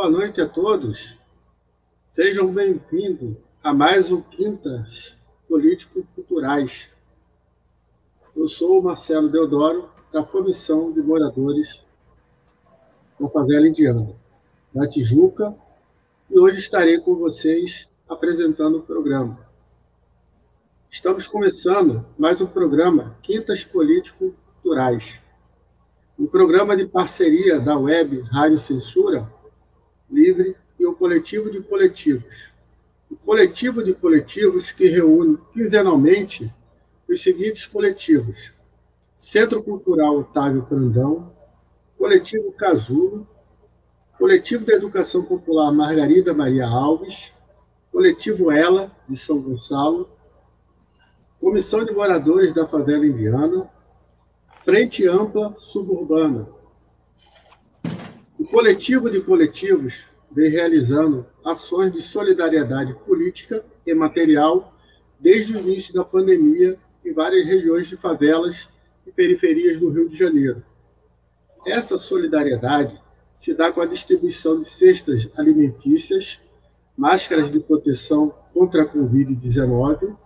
Boa noite a todos. Sejam bem-vindos a mais um Quintas Político-Culturais. Eu sou o Marcelo Deodoro, da Comissão de Moradores da Favela Indiana, da Tijuca, e hoje estarei com vocês apresentando o programa. Estamos começando mais um programa Quintas Político-Culturais, um programa de parceria da Web Rádio Censura livre e o coletivo de coletivos. O coletivo de coletivos que reúne quinzenalmente os seguintes coletivos: Centro Cultural Otávio Prandão, Coletivo Casulo, Coletivo da Educação Popular Margarida Maria Alves, Coletivo Ela, de São Gonçalo, Comissão de Moradores da Favela Indiana, Frente Ampla Suburbana, coletivo de coletivos vem realizando ações de solidariedade política e material desde o início da pandemia em várias regiões de favelas e periferias do Rio de Janeiro. Essa solidariedade se dá com a distribuição de cestas alimentícias, máscaras de proteção contra a Covid-19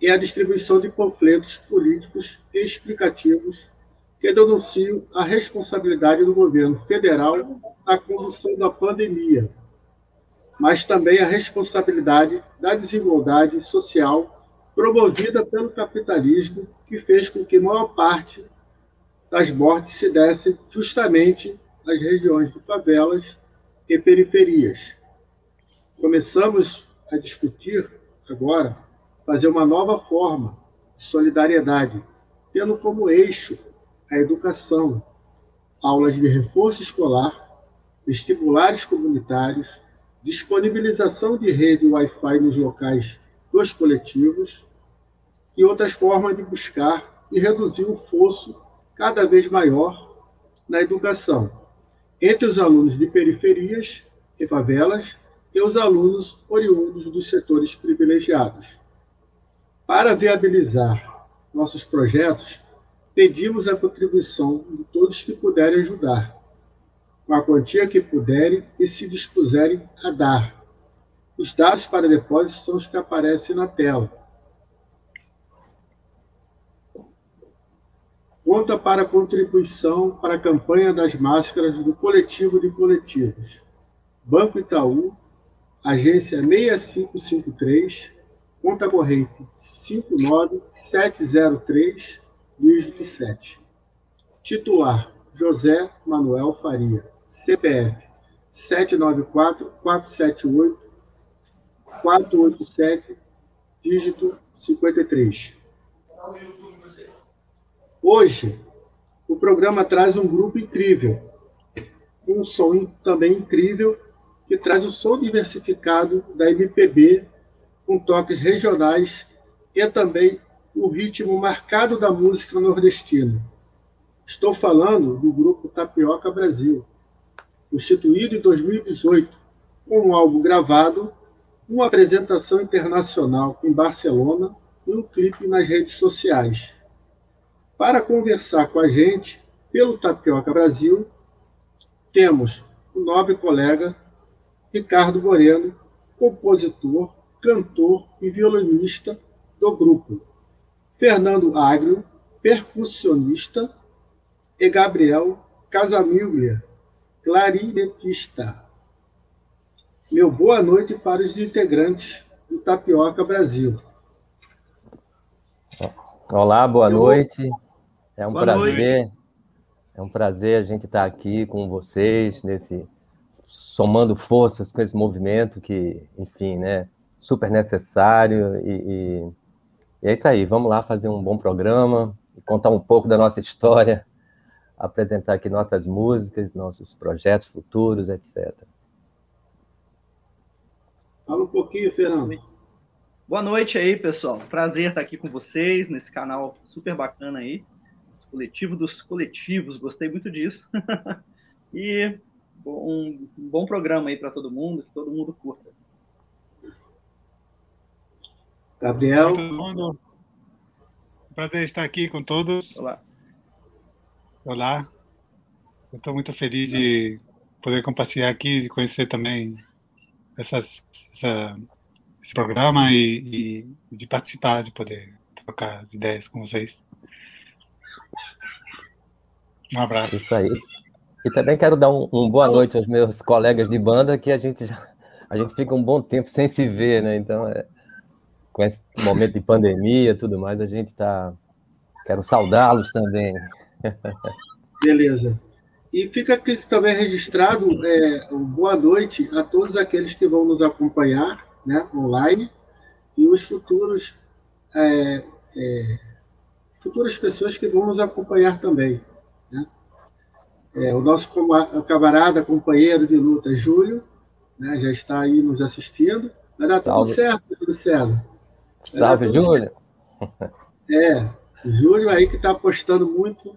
e a distribuição de panfletos políticos explicativos que denunciam a responsabilidade do governo federal na condução da pandemia, mas também a responsabilidade da desigualdade social promovida pelo capitalismo, que fez com que maior parte das mortes se dessem justamente nas regiões de favelas e periferias. Começamos a discutir agora fazer uma nova forma de solidariedade, tendo como eixo a educação, aulas de reforço escolar, vestibulares comunitários, disponibilização de rede Wi-Fi nos locais dos coletivos e outras formas de buscar e reduzir o fosso cada vez maior na educação entre os alunos de periferias e favelas e os alunos oriundos dos setores privilegiados. Para viabilizar nossos projetos, pedimos a contribuição de todos que puderem ajudar, com a quantia que puderem e se dispuserem a dar. Os dados para depósito são os que aparecem na tela. Conta para contribuição para a campanha das máscaras do Coletivo de Coletivos. Banco Itaú, agência 6553, conta corrente 59703 dígito 7. Titular: José Manuel Faria. CPF: 794-478-487, dígito 53. Hoje, o programa traz um grupo incrível, um som também incrível, que traz o som diversificado da MPB, com toques regionais e também o ritmo marcado da música nordestina. Estou falando do grupo Tapioca Brasil, constituído em 2018, com um álbum gravado, uma apresentação internacional em Barcelona e um clipe nas redes sociais. Para conversar com a gente pelo Tapioca Brasil, temos o nobre colega Ricardo Moreno, compositor, cantor e violinista do grupo. Fernando Agrio, percussionista, e Gabriel Casamiglia, clarinetista. Meu boa noite para os integrantes do Tapioca Brasil. Olá, boa Eu... noite. É um boa prazer. Noite. É um prazer a gente estar aqui com vocês nesse somando forças com esse movimento que, enfim, né, super necessário e, e, e é isso aí. Vamos lá fazer um bom programa contar um pouco da nossa história, apresentar aqui nossas músicas, nossos projetos futuros, etc. Fala um pouquinho, Fernando. Boa noite aí, pessoal. Prazer estar aqui com vocês nesse canal super bacana aí. Coletivo dos coletivos, gostei muito disso. e um, bom programa aí para todo mundo, que todo mundo curta. Gabriel. Todo mundo. Prazer estar aqui com todos. Olá. Olá. Eu estou muito feliz de poder compartilhar aqui, de conhecer também essas, essa, esse programa e, e, de participar, de poder trocar ideias com vocês. Um abraço. Isso aí. E também quero dar um, um, boa noite aos meus colegas de banda, que a gente já a gente fica um bom tempo sem se ver, né? Então, é, com esse momento de pandemia, tudo mais, a gente tá quero saudá-los também. Beleza. E fica aqui também registrado é, boa noite a todos aqueles que vão nos acompanhar, né, online e os futuros é, é, futuras pessoas que vão nos acompanhar também. Né? É, o nosso camarada, companheiro de luta, Júlio, né, já está aí nos assistindo. Vai dar Salve. tudo certo, Júlio César. Salve, Júlio. É, Júlio aí que está apostando muito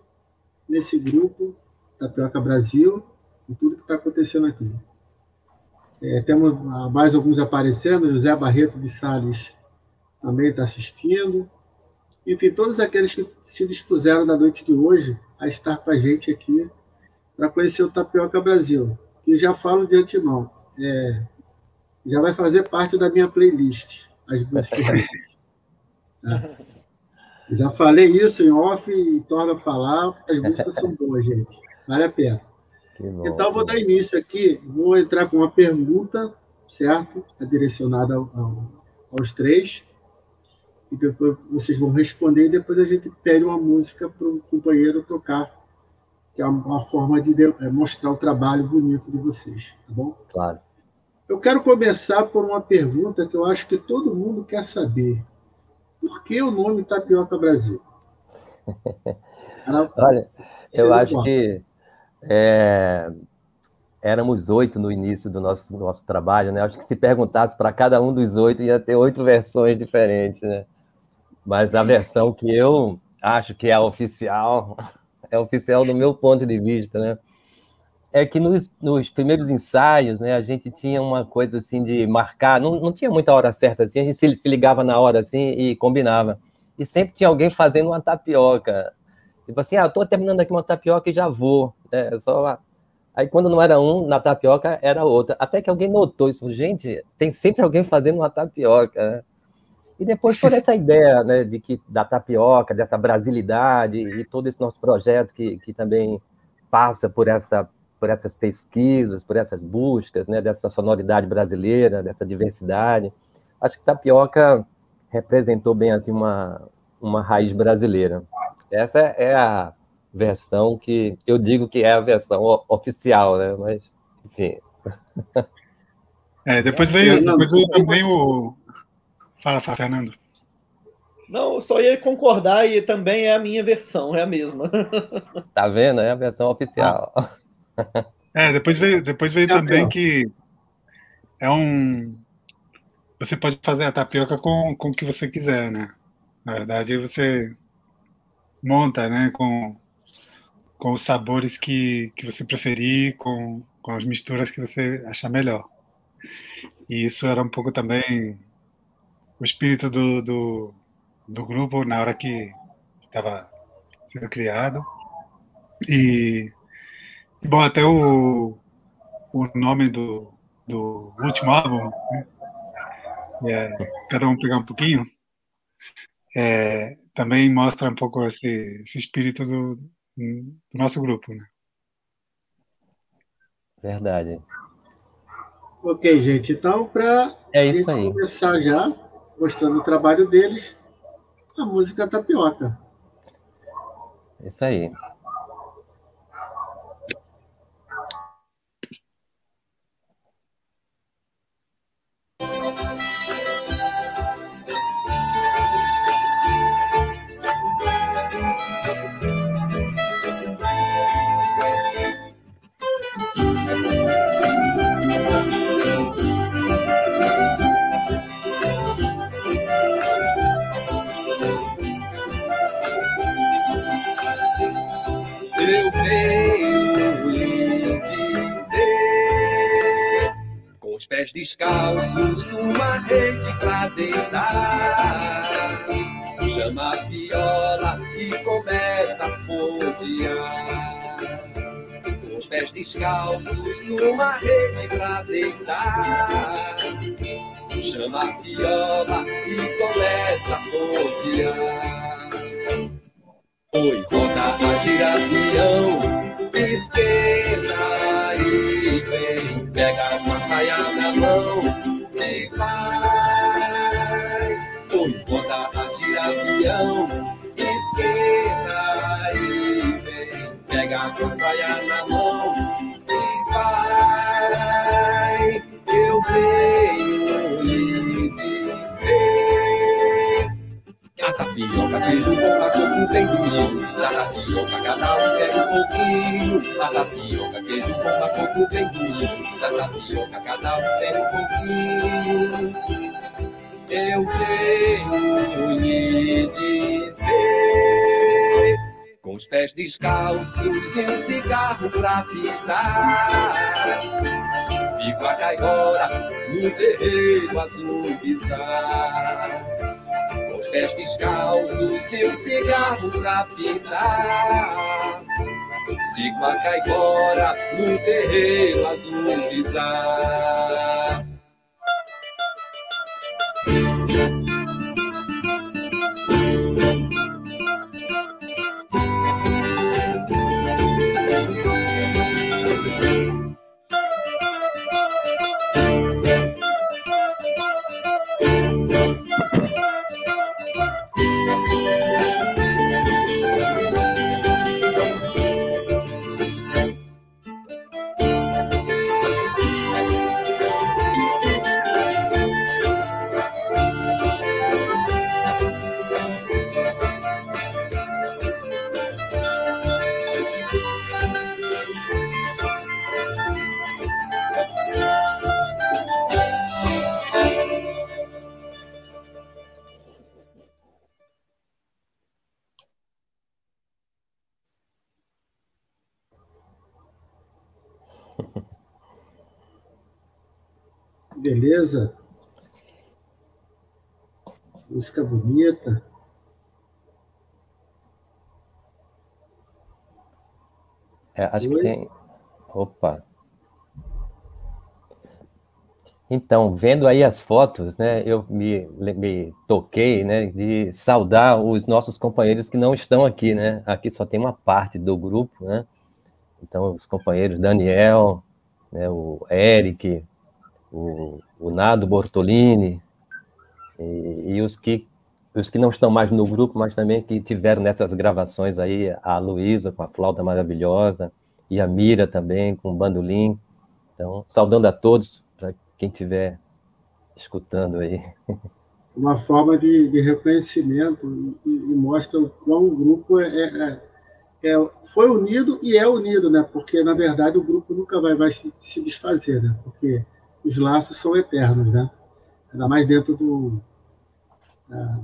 nesse grupo Tapioca Brasil e tudo que está acontecendo aqui. É, temos mais alguns aparecendo, José Barreto de Salles também está assistindo. Enfim, todos aqueles que se dispuseram na noite de hoje a estar com a gente aqui para conhecer o Tapioca Brasil. E já falo de antemão, é, já vai fazer parte da minha playlist, as músicas. tá? Já falei isso em off e torno a falar, as músicas são boas, gente. Vale a pena. Bom, então, vou dar início aqui, vou entrar com uma pergunta, certo? É direcionada ao, ao, aos três. E depois vocês vão responder e depois a gente pede uma música para o companheiro tocar que é uma forma de é, mostrar o trabalho bonito de vocês, tá bom? Claro. Eu quero começar por uma pergunta que eu acho que todo mundo quer saber. Por que o nome Tapioca Brasil? Olha, eu acho que é, éramos oito no início do nosso, nosso trabalho, né? Acho que se perguntasse para cada um dos oito, ia ter oito versões diferentes, né? Mas a versão que eu acho que é a oficial é oficial do meu ponto de vista, né? É que nos, nos primeiros ensaios, né, a gente tinha uma coisa assim de marcar, não, não tinha muita hora certa assim, a gente se, se ligava na hora assim e combinava. E sempre tinha alguém fazendo uma tapioca. Tipo assim, ah, tô terminando aqui uma tapioca e já vou. É, só Aí quando não era um, na tapioca era outra. Até que alguém notou isso. Gente, tem sempre alguém fazendo uma tapioca, né? E depois toda essa ideia né, de que, da tapioca, dessa brasilidade e todo esse nosso projeto que, que também passa por, essa, por essas pesquisas, por essas buscas, né, dessa sonoridade brasileira, dessa diversidade. Acho que tapioca representou bem assim uma, uma raiz brasileira. Essa é a versão que eu digo que é a versão oficial, né? Mas, enfim. É, depois veio, depois veio também o, Fala, fala, Fernando. Não, só ia concordar e também é a minha versão, é a mesma. Tá vendo? É a versão oficial. Ah. É, depois veio, depois veio também que é um. Você pode fazer a tapioca com, com o que você quiser, né? Na verdade, você monta, né? Com, com os sabores que, que você preferir, com, com as misturas que você achar melhor. E isso era um pouco também o espírito do, do, do grupo na hora que estava sendo criado. E, bom, até o, o nome do, do último álbum, né? é, cada um pegar um pouquinho, é, também mostra um pouco esse, esse espírito do, do nosso grupo. Né? Verdade. Ok, gente. Então, para é começar já, mostrando o trabalho deles, a música Tapioca. Isso aí. Pés descalços numa rede pra deitar. Chama a viola e começa a pontear. Com os pés descalços numa rede pra deitar. Chama a viola e começa a pontear. Oi, roda a girapião, esquerda e vem, pega uma saia na mão e vai. Oi, roda a girapião, esquerda e vem, pega uma saia na mão tapioca, queijo com a coco vem do milho. Da tapioca, cada um quer um pouquinho. A tapioca, queijo com a coco vem do milho. Da tapioca, cada um quer um pouquinho. Eu venho lhe dizer, com os pés descalços e um cigarro pra pintar. Sigo a caigora no terreiro azul bizarro pés descalços e um cigarro pra pintar. Sigo a caipora no terreiro azul bizarro. Beleza? Música bonita. É, acho que tem. Opa. Então, vendo aí as fotos, né, eu me, me toquei, né, de saudar os nossos companheiros que não estão aqui, né? Aqui só tem uma parte do grupo, né? Então, os companheiros Daniel, né, o Eric, o, o Nado Bortolini, e, e, os, que, os que não estão mais no grupo, mas também que tiveram nessas gravações aí, a Luísa com a flauta maravilhosa, e a Mira também com o bandolim. Então, saudando a todos, para quem estiver escutando aí. Uma forma de, de reconhecimento e, e, mostra o quão o grupo é, é, é, foi unido e é unido, né? Porque, na verdade, o grupo nunca vai, vai se, se desfazer, né? Porque os laços são eternos, né? Ainda mais dentro do, da,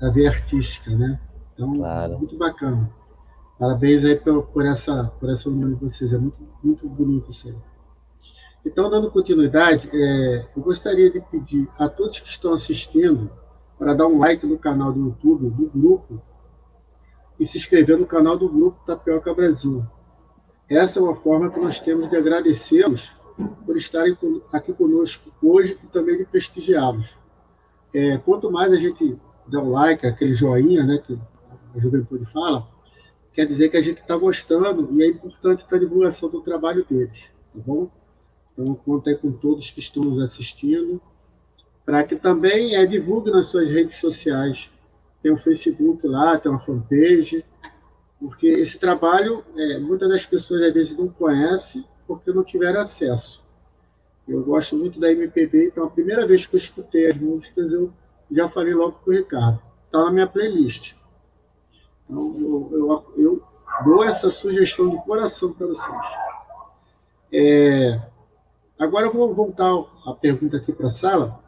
da, via artística, né? Então, claro. muito bacana. Parabéns aí por, por, essa, por essa união de vocês, é muito, muito bonito isso aí. Então, dando continuidade, é, eu gostaria de pedir a todos que estão assistindo para dar um like no canal do YouTube do grupo e se inscrever no canal do grupo Tapioca Brasil. Essa é uma forma que nós temos de agradecê-los por estarem aqui conosco hoje e também de prestigiá-los. É, quanto mais a gente dá um like, aquele joinha, né, que a juventude fala, quer dizer que a gente está gostando e é importante para a divulgação do trabalho deles, tá bom? Então, conto aí com todos que estão nos assistindo, para que também é, divulgue nas suas redes sociais. Tem o Facebook lá, tem uma fanpage, porque esse trabalho, é, muitas das pessoas às vezes não conhecem porque não tiveram acesso. Eu gosto muito da MPB, então a primeira vez que eu escutei as músicas, eu já falei logo com o Ricardo. Está na minha playlist. Então, eu, eu, eu, dou essa sugestão de coração para vocês. É, agora eu vou voltar a pergunta aqui para a sala.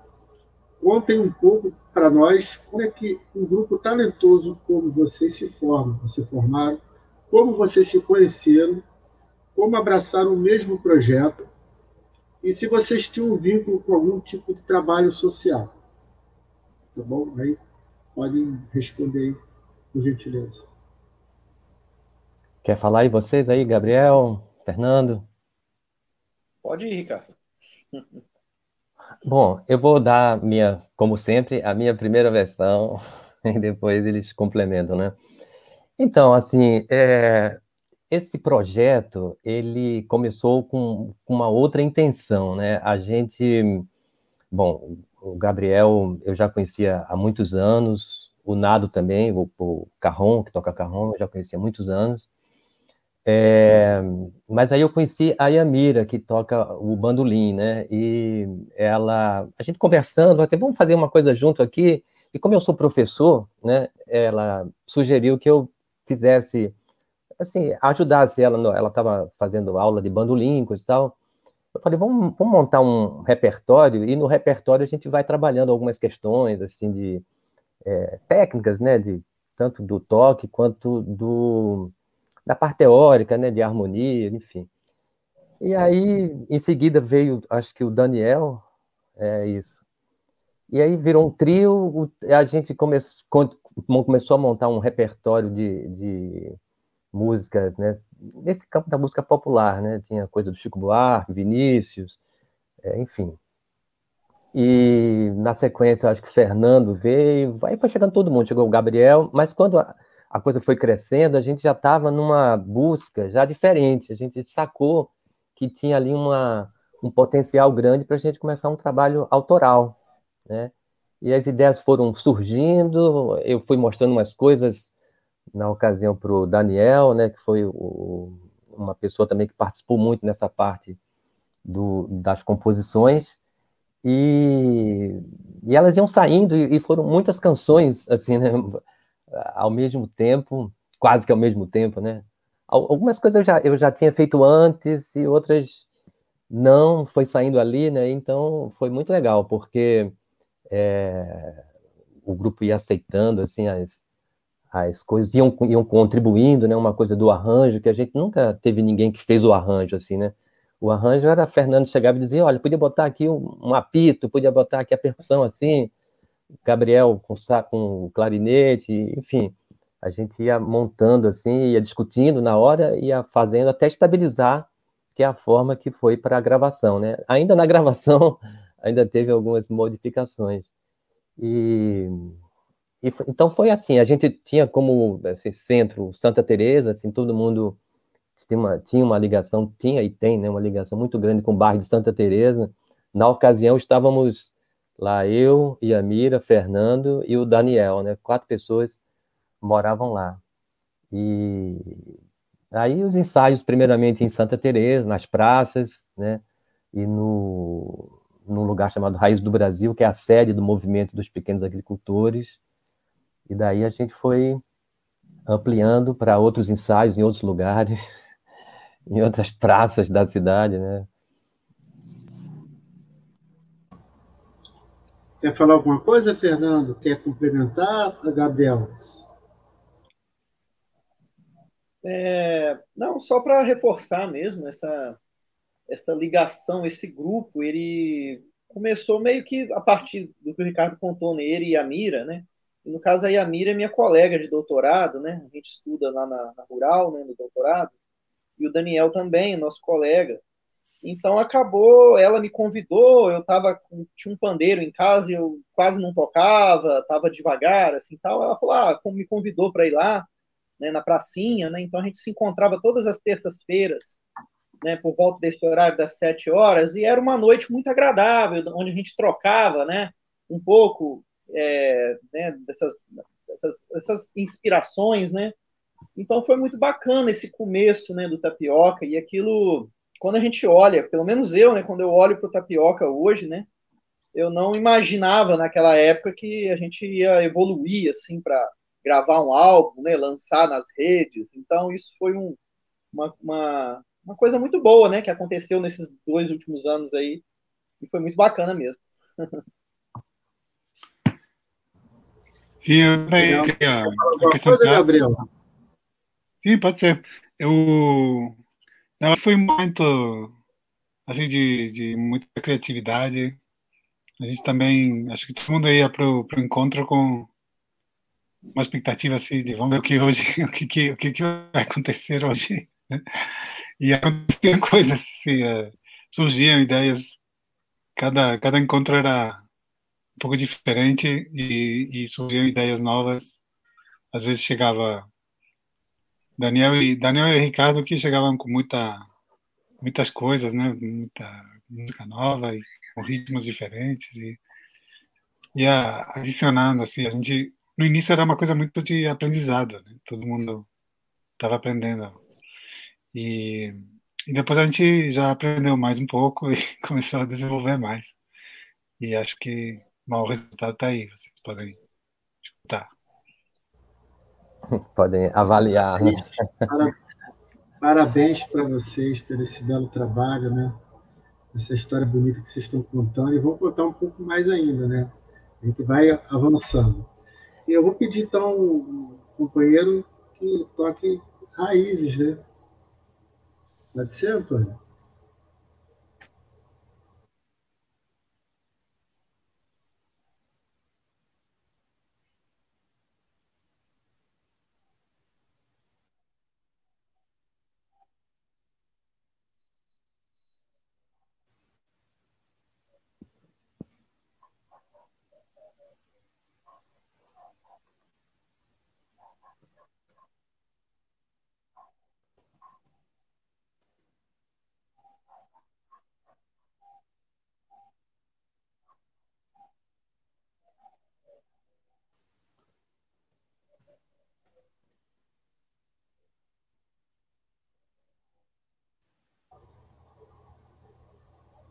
Contem um pouco para nós como é que um grupo talentoso como vocês se forma, se formaram, como vocês se conheceram, como abraçaram o mesmo projeto e se vocês tinham um vínculo com algum tipo de trabalho social. Tá bom? Aí podem responder aí, por gentileza. Quer falar aí vocês aí, Gabriel, Fernando? Pode ir, Ricardo. Bom, eu vou dar minha, como sempre, a minha primeira versão e depois eles complementam, né? Então, assim, é, esse projeto ele começou com, com uma outra intenção, né? A gente, bom, o Gabriel eu já conhecia há muitos anos, o Nado também, o, o Carron, que toca Carron, eu já conhecia há muitos anos. É, mas aí eu conheci a Yamira, que toca o bandolim, né? E ela, a gente conversando, até vamos fazer uma coisa junto aqui. E como eu sou professor, né? Ela sugeriu que eu fizesse, assim, ajudasse ela. Ela estava fazendo aula de bandolim, e tal. Eu falei, vamos, vamos montar um repertório e no repertório a gente vai trabalhando algumas questões, assim, de é, técnicas, né? De tanto do toque quanto do da parte teórica, né, de harmonia, enfim. E aí, em seguida, veio, acho que o Daniel, é isso. E aí virou um trio, a gente come, começou a montar um repertório de, de músicas, né, nesse campo da música popular, né, tinha coisa do Chico Buarque, Vinícius, é, enfim. E na sequência, eu acho que Fernando veio, aí foi chegando todo mundo, chegou o Gabriel, mas quando a, a coisa foi crescendo, a gente já estava numa busca já diferente, a gente sacou que tinha ali uma, um potencial grande para a gente começar um trabalho autoral, né? E as ideias foram surgindo, eu fui mostrando umas coisas na ocasião para o Daniel, né, que foi o, uma pessoa também que participou muito nessa parte do, das composições, e, e elas iam saindo, e, e foram muitas canções, assim, né, ao mesmo tempo, quase que ao mesmo tempo, né? Algumas coisas eu já, eu já tinha feito antes e outras não, foi saindo ali, né? Então foi muito legal, porque é, o grupo ia aceitando, assim, as, as coisas, iam, iam contribuindo, né? Uma coisa do arranjo, que a gente nunca teve ninguém que fez o arranjo, assim, né? O arranjo era Fernando chegava e dizia, olha, podia botar aqui um, um apito, podia botar aqui a percussão assim, Gabriel com, com clarinete, enfim, a gente ia montando assim, ia discutindo na hora, ia fazendo até estabilizar, que é a forma que foi para a gravação, né? Ainda na gravação, ainda teve algumas modificações. E, e então foi assim, a gente tinha como centro Santa Teresa, assim, todo mundo tinha uma, tinha uma ligação, tinha e tem, né, uma ligação muito grande com o bairro de Santa Teresa. Na ocasião estávamos Lá eu, Yamira, Fernando e o Daniel, né? Quatro pessoas moravam lá. E aí os ensaios, primeiramente em Santa Teresa, nas praças, né? E no num lugar chamado Raiz do Brasil, que é a sede do movimento dos pequenos agricultores. E daí a gente foi ampliando para outros ensaios em outros lugares, em outras praças da cidade, né? Quer falar alguma coisa, Fernando? Quer complementar, Gabriel? É, não, só para reforçar mesmo essa, essa ligação, esse grupo, ele começou meio que a partir do que o Ricardo contou nele e a Mira, né? E no caso a Mira é minha colega de doutorado, né? A gente estuda lá na, na Rural, né, no doutorado, e o Daniel também, nosso colega. Então acabou, ela me convidou, eu tava tinha um pandeiro em casa eu quase não tocava, tava devagar assim, tal. Ela falou: "Ah, me convidou para ir lá, né, na pracinha, né? Então a gente se encontrava todas as terças-feiras, né, por volta desse horário das sete horas e era uma noite muito agradável, onde a gente trocava, né, um pouco é, né, dessas, dessas, dessas inspirações, né? Então foi muito bacana esse começo, né, do tapioca e aquilo quando a gente olha, pelo menos eu, né, quando eu olho para o tapioca hoje, né, eu não imaginava naquela época que a gente ia evoluir assim para gravar um álbum, né, lançar nas redes. Então isso foi um, uma, uma, uma, coisa muito boa, né, que aconteceu nesses dois últimos anos aí e foi muito bacana mesmo. Sim, eu queria acrescentar. Gabriel. Sim, pode ser. Eu, ela foi muito assim de, de muita criatividade. A gente também, acho que todo mundo ia pro, pro encontro com uma expectativa assim de vamos ver o que hoje, o que, que o que, que vai acontecer hoje. E aconteciam coisas assim, é, surgiam ideias. Cada cada encontro era um pouco diferente e, e surgiam ideias novas. Às vezes chegava Daniel e Daniel e Ricardo que chegavam com muita muitas coisas, né? Muita música nova e com ritmos diferentes e ia adicionando assim. A gente no início era uma coisa muito de aprendizado, né? Todo mundo estava aprendendo e, e depois a gente já aprendeu mais um pouco e começou a desenvolver mais. E acho que bom, o resultado está aí. Vocês podem escutar. Podem avaliar. Né? Parabéns para vocês por esse belo trabalho, né? Essa história bonita que vocês estão contando. E vou contar um pouco mais ainda, né? A gente vai avançando. E eu vou pedir, então, um companheiro que toque raízes, né? Pode ser, Antônio?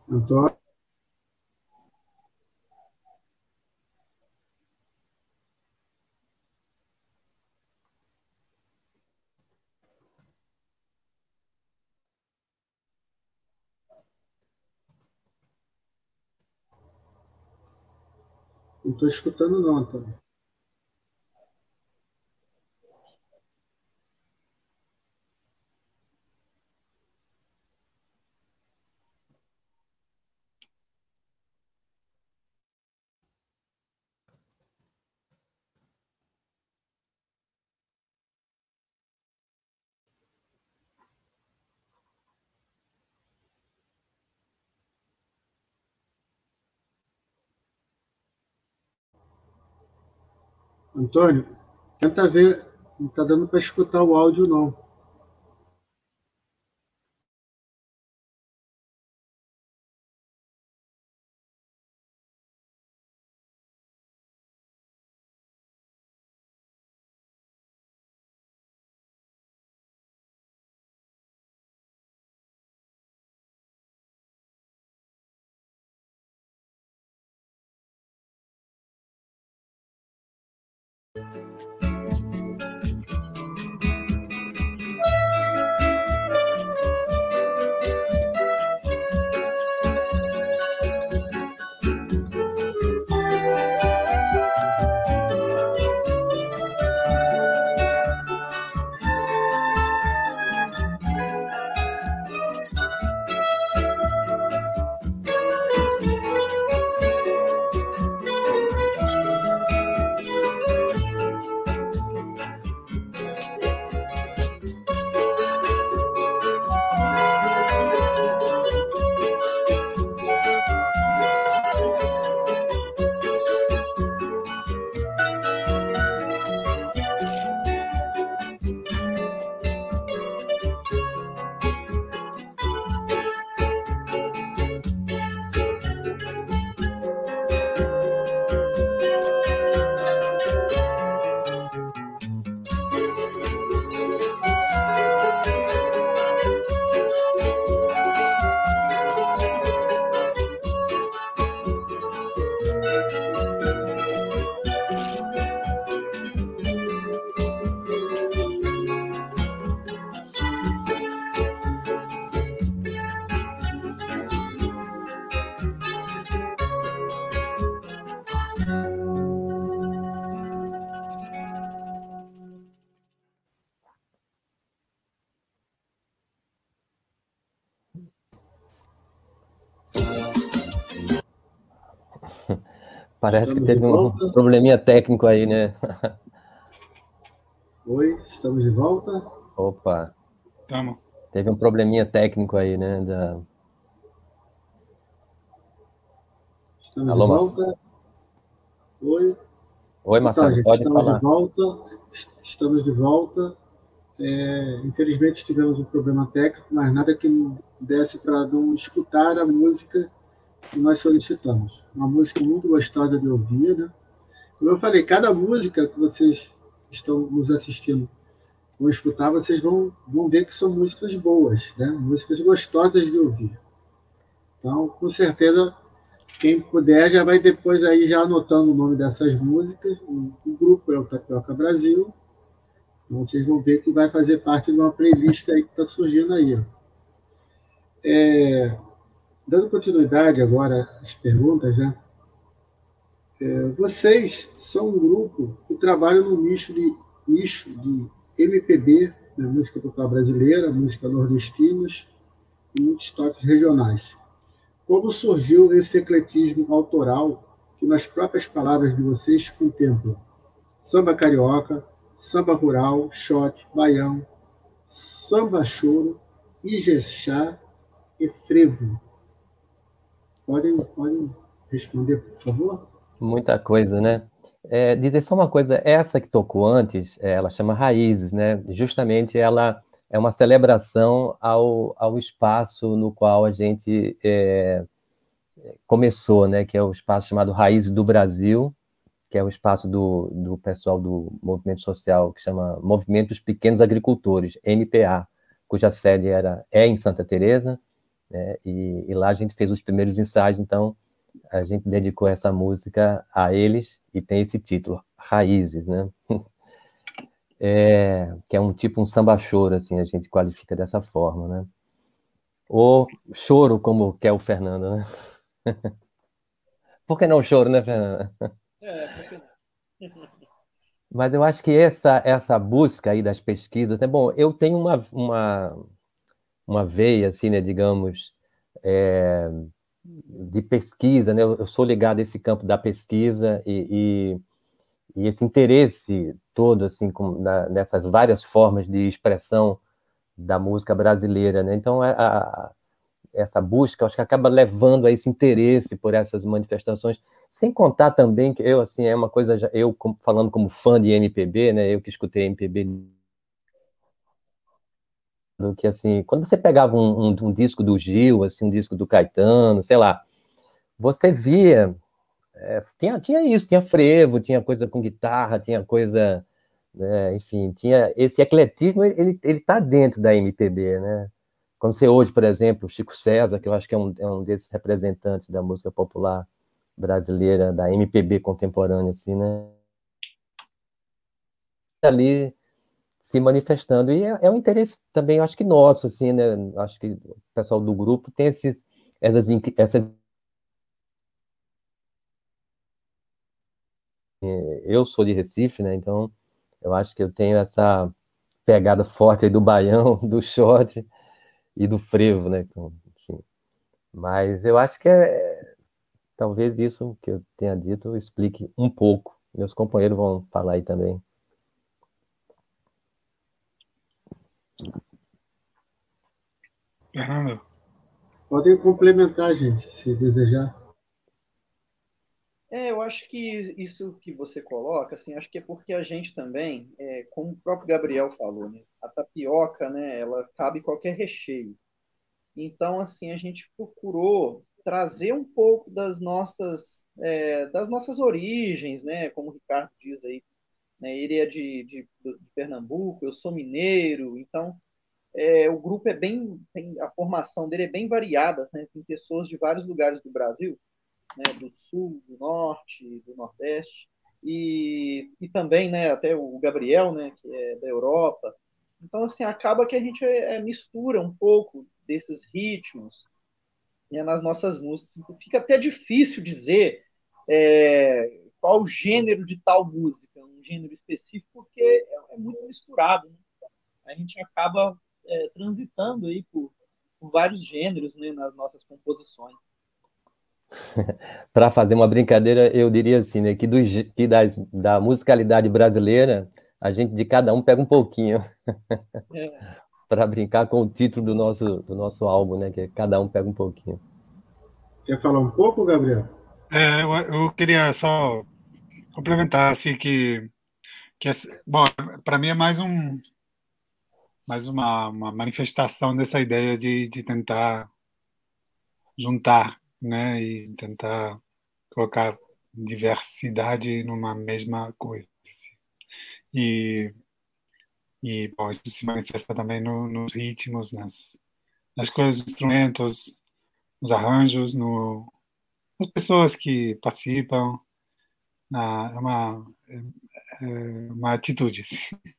Antônio? Não estou escutando não, Antônio. Antônio, tenta ver, não está dando para escutar o áudio, não. Parece estamos que teve um probleminha técnico aí, né? Oi, estamos de volta. Opa. Tamo. Teve um probleminha técnico aí, né? Da... Estamos Alô, de volta. Oi. Oi, então, Marcelo, então, pode estamos falar. De volta, estamos de volta. É, infelizmente tivemos um problema técnico, mas nada que desse para não escutar a música que nós solicitamos. Uma música muito gostosa de ouvir, né? Como eu falei, cada música que vocês estão nos assistindo vão escutar, vocês vão, vão ver que são músicas boas, né? Músicas gostosas de ouvir. Então, com certeza, quem puder já vai depois aí já anotando o nome dessas músicas. O, o grupo é o Tapioca Brasil. Então, vocês vão ver que vai fazer parte de uma playlist aí que está surgindo aí. É, dando continuidade agora às perguntas, né? É, vocês são um grupo que trabalha no nicho de, nicho de MPB, né, música popular brasileira, música nordestinas e muitos toques regionais. Como surgiu esse ecletismo autoral que, nas próprias palavras de vocês, contempla samba carioca, samba rural, shot, baião, samba choro, ijexá e frevo? Podem, podem responder, por favor? Muita coisa, né? É, dizer só uma coisa, essa que tocou antes, é, ela chama Raízes, né? Justamente ela é uma celebração ao, ao espaço no qual a gente é, começou, né? Que é o espaço chamado Raízes do Brasil, que é o espaço do, do pessoal do movimento social que chama Movimento dos Pequenos Agricultores, MPA, cuja sede era, é em Santa Teresa, né? e, e lá a gente fez os primeiros ensaios, então a gente dedicou essa música a eles e tem esse título, Raízes, né? É, que é um tipo um samba choro, assim, a gente qualifica dessa forma, né? Ou choro, como quer o Fernando, né? Por que não choro, né, Fernando? É, porque. Mas eu acho que essa, essa busca aí das pesquisas, é bom, eu tenho uma, uma, uma veia, assim, né, digamos, é, de pesquisa, né? Eu sou ligado a esse campo da pesquisa e, e, e esse interesse todo, assim, com, na, nessas várias formas de expressão da música brasileira, né? Então, a, a, essa busca, acho que acaba levando a esse interesse por essas manifestações, sem contar também que eu, assim, é uma coisa, eu falando como fã de MPB, né? Eu que escutei MPB do que assim, quando você pegava um, um, um, disco do Gil, assim, um disco do Caetano, sei lá, você via, é, tinha, tinha isso, tinha frevo, tinha coisa com guitarra, tinha coisa, né, enfim, tinha esse ecletismo, ele ele está dentro da MPB, né? Quando você hoje, por exemplo, Chico César, que eu acho que é um, é um desses representantes da música popular brasileira, da MPB contemporânea, assim, né? Ali se manifestando. E é, é um interesse também, acho que nosso, assim, né? Acho que o pessoal do grupo tem esses, essas, essas eu sou de Recife, né? Então eu acho que eu tenho essa pegada forte aí do baião, do short e do frevo, né? Enfim. Mas eu acho que é talvez isso que eu tenha dito explique um pouco. Meus companheiros vão falar aí também. Fernando? Podem complementar, gente, se desejar. É, eu acho que isso que você coloca, assim, acho que é porque a gente também, é, como o próprio Gabriel falou, né, a tapioca, né, ela cabe qualquer recheio. Então, assim, a gente procurou trazer um pouco das nossas, é, das nossas origens, né, como o Ricardo diz aí, né, ele é de, de, de Pernambuco, eu sou mineiro, então é, o grupo é bem, tem, a formação dele é bem variada, né? tem pessoas de vários lugares do Brasil, né? do sul, do norte, do nordeste, e, e também né, até o Gabriel, né, que é da Europa. Então, assim, acaba que a gente é, mistura um pouco desses ritmos né, nas nossas músicas. Fica até difícil dizer é, qual o gênero de tal música, um gênero específico, porque é, é muito misturado. Né? A gente acaba é, transitando aí por, por, vários gêneros né, nas nossas composições. Para fazer uma brincadeira, eu diria assim, né, que, do, que das, da musicalidade brasileira, a gente de cada um pega um pouquinho. É. Para brincar com o título do nosso, do nosso álbum, né? Que é cada um pega um pouquinho. Quer falar um pouco, Gabriel? É, eu, eu queria só complementar assim que, que bom, para mim é mais um mais uma, uma manifestação dessa ideia de, de tentar juntar, né, e tentar colocar diversidade numa mesma coisa. Assim. E e bom, isso se manifesta também no, nos ritmos, nas, nas coisas, nos instrumentos, nos arranjos, no, nas pessoas que participam. É uma, é, é uma atitude. Assim.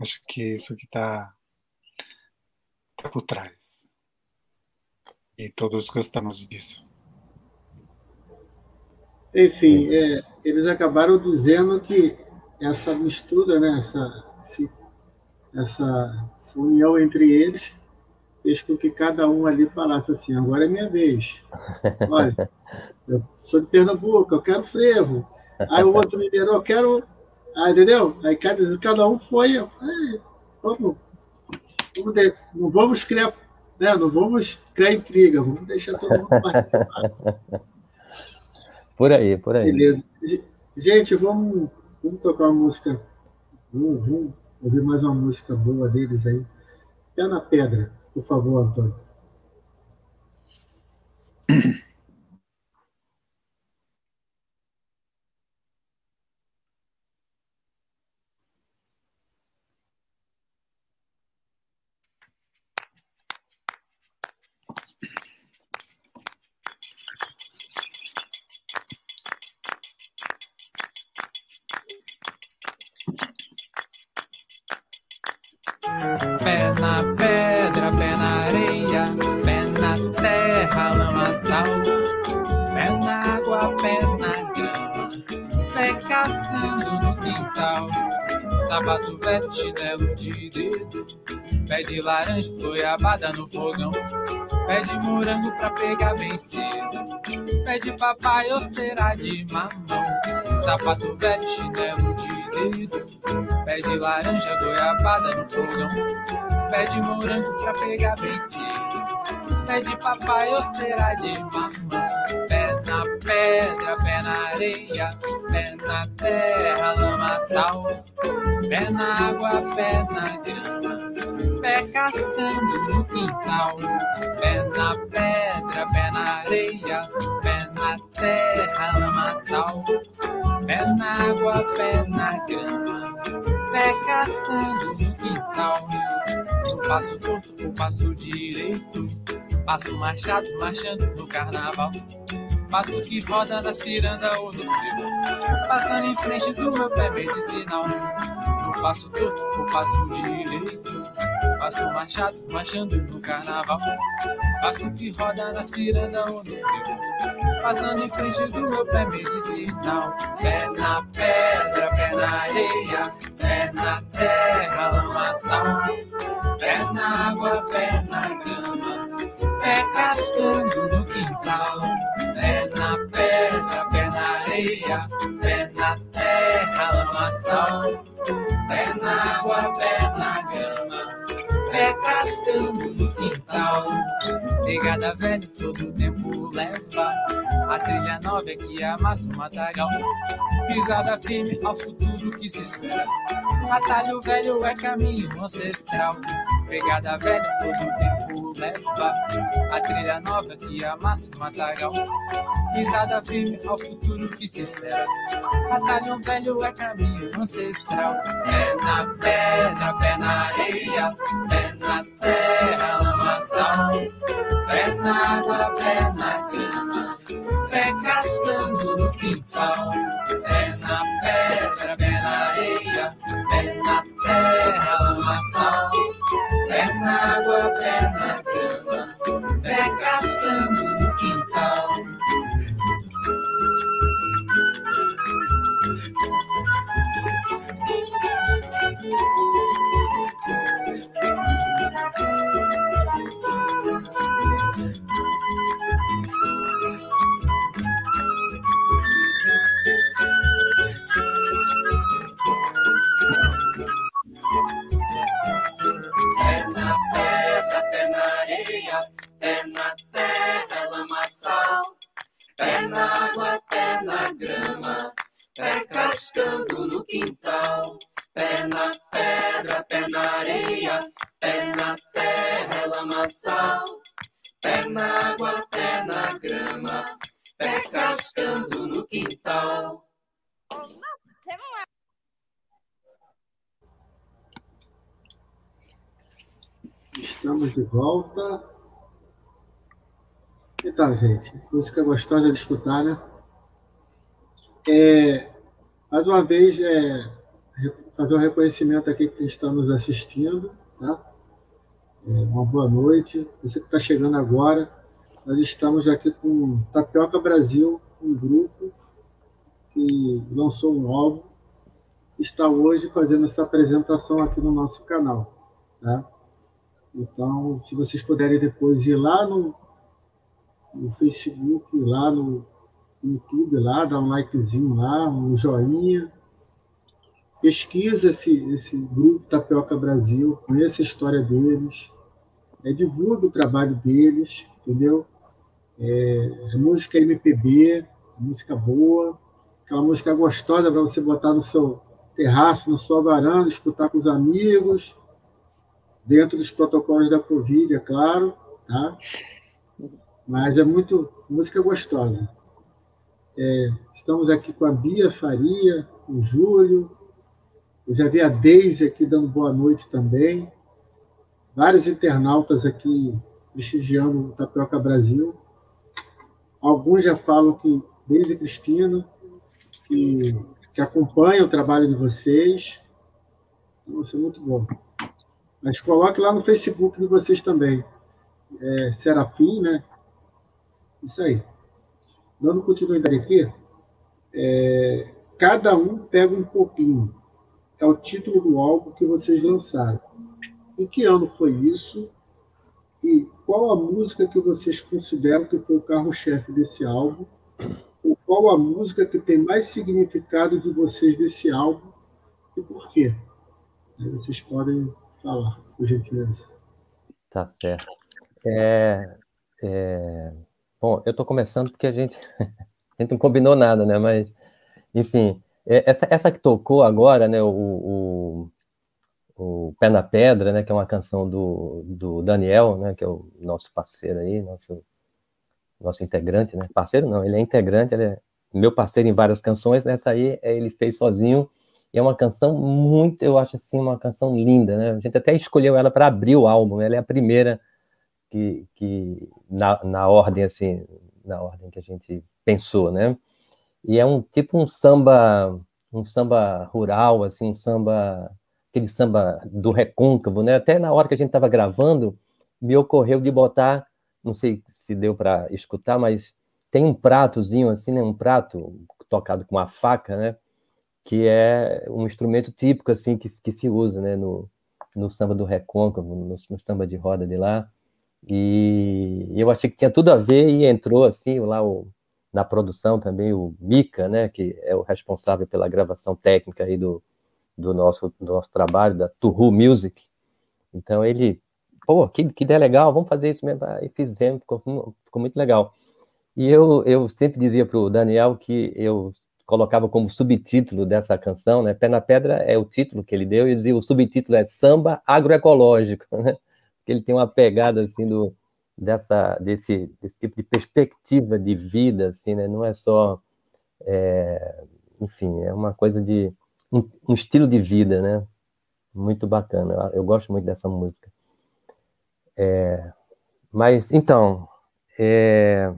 Acho que isso que está tá por trás. E todos gostamos disso. Enfim, é, eles acabaram dizendo que essa mistura, né, essa, esse essa, essa união entre eles fez com que cada um ali falasse assim: agora é minha vez. Olha, eu sou de Pernambuco, eu quero frevo. Aí o outro mineiro, eu quero. Ah, entendeu? Aí cada, cada um foi. Vamos, vamos de, não vamos criar, né? não vamos criar intriga, vamos deixar todo mundo participar. Por aí, por aí. Beleza. Gente, vamos, vamos tocar uma música. Vamos, vamos ouvir mais uma música boa deles aí. Pé na pedra, por favor, Antônio. pegar bem cedo. Pé de papai ou será de mamão. Sapato velho, chinelo de dedo. Pé de laranja, goiabada no fogão. Pé de morango pra pegar bem cedo. Pé de papai ou será de mamão. Pé na pedra, pé na areia, pé na terra, lama, sal. Pé na água, pé na grama, pé cascando no quintal. Pé na pedra, pé na areia, pé na terra, lama, sal. Pé na água, pé na grama, pé cascando no quintal. Um passo torto, um passo direito, passo machado, marchando no carnaval. Passo que roda na ciranda ou no frevo, passando em frente do meu pé medicinal passo torto, o passo direito. Passo machado, marchando no carnaval. Passo que roda na ciranda ou no frio. Passando em frente do meu pé medicinal. Pé na pedra, pé na areia. Pé na terra, lama, sal. Pé na água, pé na grama. Pé cascando no quintal. Pé na pedra, pé na areia. Pé na terra, lama, sal. Pé na água, pé na grama, pé cascando no quintal. Pegada velha todo tempo leva, a trilha nova é que amassa o matagal. Pisada firme ao futuro que se espera. Atalho velho é caminho ancestral. Pegada velha todo tempo leva, a trilha nova é que amassa o matagal. Pisada firme ao futuro que se espera. Atalho velho é caminho ancestral. Pé na pedra, pé na areia, pé na terra, lama, sal. Pé na água, pé na grama, pé cascando no quintal. Pé na pedra, pé na areia, pé na terra, lama, sal. Pé na água, pé na grama, pé cascando no quintal. Pé cascando no quintal, pé na pedra, pé na areia, pé na terra, lamaçal, pé na água, pé na grama, pé cascando no quintal. Estamos de volta. Então, gente, música gostosa de escutar, né? É, mais uma vez, é, fazer um reconhecimento aqui que está nos assistindo, tá? É, uma boa noite. Você que está chegando agora, nós estamos aqui com Tapioca Brasil, um grupo que lançou um álbum, está hoje fazendo essa apresentação aqui no nosso canal, tá? Então, se vocês puderem depois ir lá no, no Facebook, lá no YouTube, lá, dar um likezinho lá, um joinha. Pesquisa esse, esse grupo Tapioca Brasil, conheça a história deles, é, divulgue o trabalho deles, entendeu? É música MPB, música boa, aquela música gostosa para você botar no seu terraço, na sua varanda, escutar com os amigos, dentro dos protocolos da Covid, é claro, tá? Mas é muito música gostosa. É, estamos aqui com a Bia Faria, o Júlio, eu já vi a Deise aqui dando boa noite também. Vários internautas aqui prestigiando o Tapioca Brasil. Alguns já falam que Deise e Cristina, que, que acompanham o trabalho de vocês. Nossa, é muito bom. Mas coloque lá no Facebook de vocês também. É, Serafim, né? Isso aí. Dando continuidade aqui, é, cada um pega um pouquinho. É o título do álbum que vocês lançaram. Em que ano foi isso? E qual a música que vocês consideram que foi o carro-chefe desse álbum? Ou qual a música que tem mais significado de vocês desse álbum? E por quê? Aí vocês podem falar, por gentileza. Tá certo. É, é... Bom, eu estou começando porque a gente, a gente não combinou nada, né? Mas, enfim, é, essa, essa que tocou agora, né? O, o, o, Pé na Pedra, né? Que é uma canção do, do Daniel, né? Que é o nosso parceiro aí, nosso, nosso integrante, né? Parceiro não, ele é integrante, ele é meu parceiro em várias canções. Essa aí ele fez sozinho é uma canção muito, eu acho assim, uma canção linda, né? A gente até escolheu ela para abrir o álbum, ela é a primeira que, que na, na ordem, assim, na ordem que a gente pensou, né? E é um tipo um samba, um samba rural, assim, um samba, aquele samba do recôncavo, né? Até na hora que a gente estava gravando, me ocorreu de botar, não sei se deu para escutar, mas tem um pratozinho assim, né? Um prato tocado com uma faca, né? que é um instrumento típico assim que, que se usa né, no, no samba do recôncavo, no, no samba de roda de lá. E eu achei que tinha tudo a ver e entrou assim lá o, na produção também o Mika, né, que é o responsável pela gravação técnica aí do, do nosso do nosso trabalho da Tuhu Music. Então ele, pô, que, que ideia legal, vamos fazer isso mesmo. E fizemos, ficou, ficou muito legal. E eu, eu sempre dizia para o Daniel que eu colocava como subtítulo dessa canção, né? Pé na Pedra é o título que ele deu, e dizia, o subtítulo é Samba Agroecológico, né? Porque ele tem uma pegada, assim, do, dessa, desse, desse tipo de perspectiva de vida, assim, né? Não é só, é, enfim, é uma coisa de, um, um, estilo de vida, né? Muito bacana, eu gosto muito dessa música. É, mas, então, é,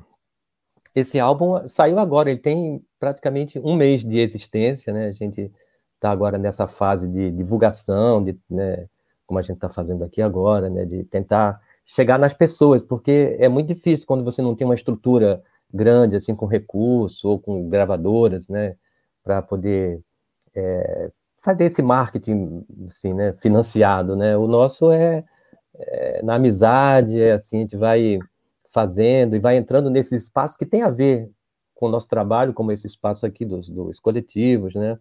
esse álbum saiu agora, ele tem praticamente um mês de existência, né? A gente está agora nessa fase de divulgação, de, né, como a gente está fazendo aqui agora, né? De tentar chegar nas pessoas, porque é muito difícil quando você não tem uma estrutura grande, assim, com recurso ou com gravadoras, né? Para poder é, fazer esse marketing, assim, né? Financiado, né? O nosso é, é na amizade, é assim, a gente vai fazendo e vai entrando nesses espaços que tem a ver com o nosso trabalho, como esse espaço aqui dos, dos coletivos, né?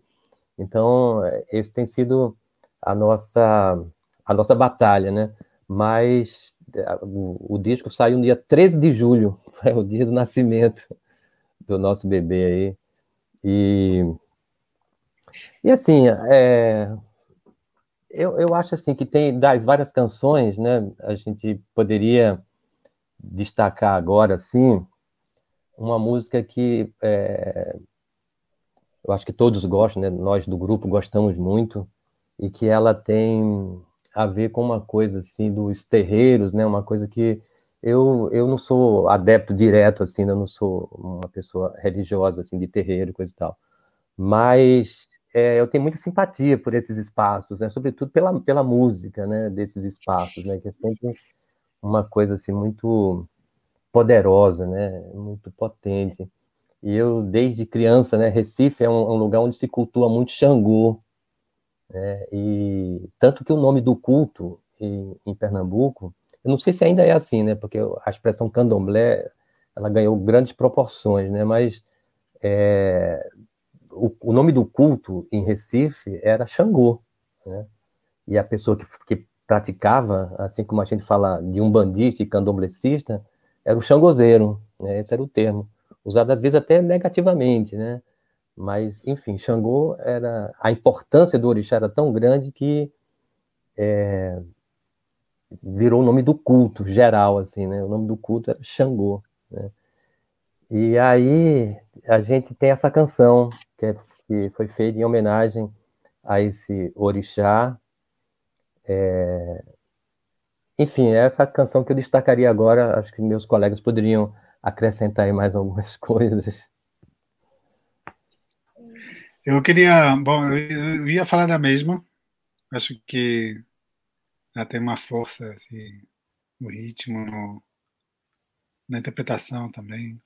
Então, esse tem sido a nossa, a nossa batalha, né? mas o, o disco saiu no dia 13 de julho, foi o dia do nascimento do nosso bebê aí. E, e assim, é, eu, eu acho assim que tem das várias canções, né? A gente poderia destacar agora, assim, uma música que é, eu acho que todos gostam, né? Nós do grupo gostamos muito e que ela tem a ver com uma coisa assim dos terreiros, né? Uma coisa que eu, eu não sou adepto direto assim, eu não sou uma pessoa religiosa assim de terreiro coisa e tal, mas é, eu tenho muita simpatia por esses espaços, né? Sobretudo pela, pela música, né? Desses espaços, né? Que é sempre uma coisa assim muito poderosa, né? Muito potente. E eu desde criança, né? Recife é um, um lugar onde se cultua muito Xangô, né? E tanto que o nome do culto em, em, Pernambuco, eu não sei se ainda é assim, né? Porque a expressão candomblé ela ganhou grandes proporções, né? Mas é, o, o, nome do culto em Recife era Xangô, né? E a pessoa que, que praticava, assim como a gente fala de um bandista e candomblecista, era o xangozeiro, né? Esse era o termo, usado às vezes até negativamente, né? Mas, enfim, Xangô era. A importância do orixá era tão grande que é, virou o nome do culto geral, assim, né? O nome do culto era Xangô, né? E aí a gente tem essa canção que, é, que foi feita em homenagem a esse orixá. É, enfim, essa canção que eu destacaria agora, acho que meus colegas poderiam acrescentar aí mais algumas coisas. Eu queria, bom, eu ia falar da mesma. Acho que ela tem uma força assim, no ritmo, no, na interpretação também.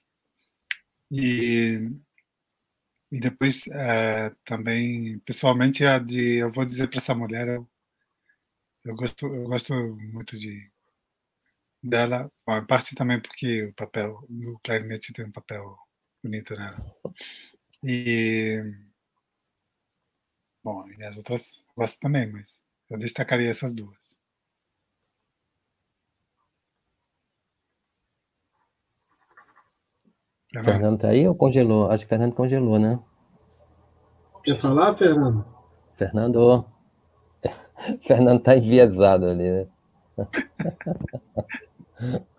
E, e depois é, também, pessoalmente, a de, eu vou dizer para essa mulher, eu, eu, gosto, eu gosto muito de dela, bom, em parte também porque o papel, o clarinete tem um papel bonito nela. E Bom, e as outras gosto também, mas eu destacaria essas duas. Fernando tá aí ou congelou? Acho que Fernando congelou, né? Quer falar, Fernando? Fernando. Fernando tá enviesado ali, né?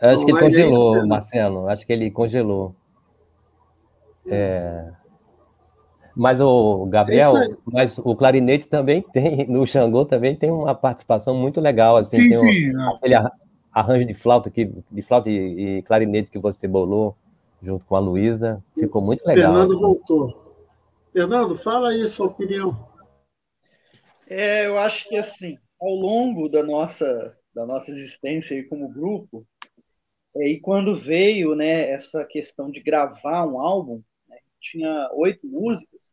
Acho que ele congelou, Marcelo. Acho que ele congelou. É... Mas o Gabriel, mas o clarinete também tem, no Xangô também tem uma participação muito legal, assim, sim, tem um, sim, aquele arranjo de flauta que, de flauta e, e, clarinete que você bolou junto com a Luísa, ficou muito legal. Fernando voltou. Fernando, fala aí sua opinião. É, eu acho que assim, ao longo da nossa da nossa existência aí como grupo, é, e quando veio, né, essa questão de gravar um álbum, tinha oito músicas,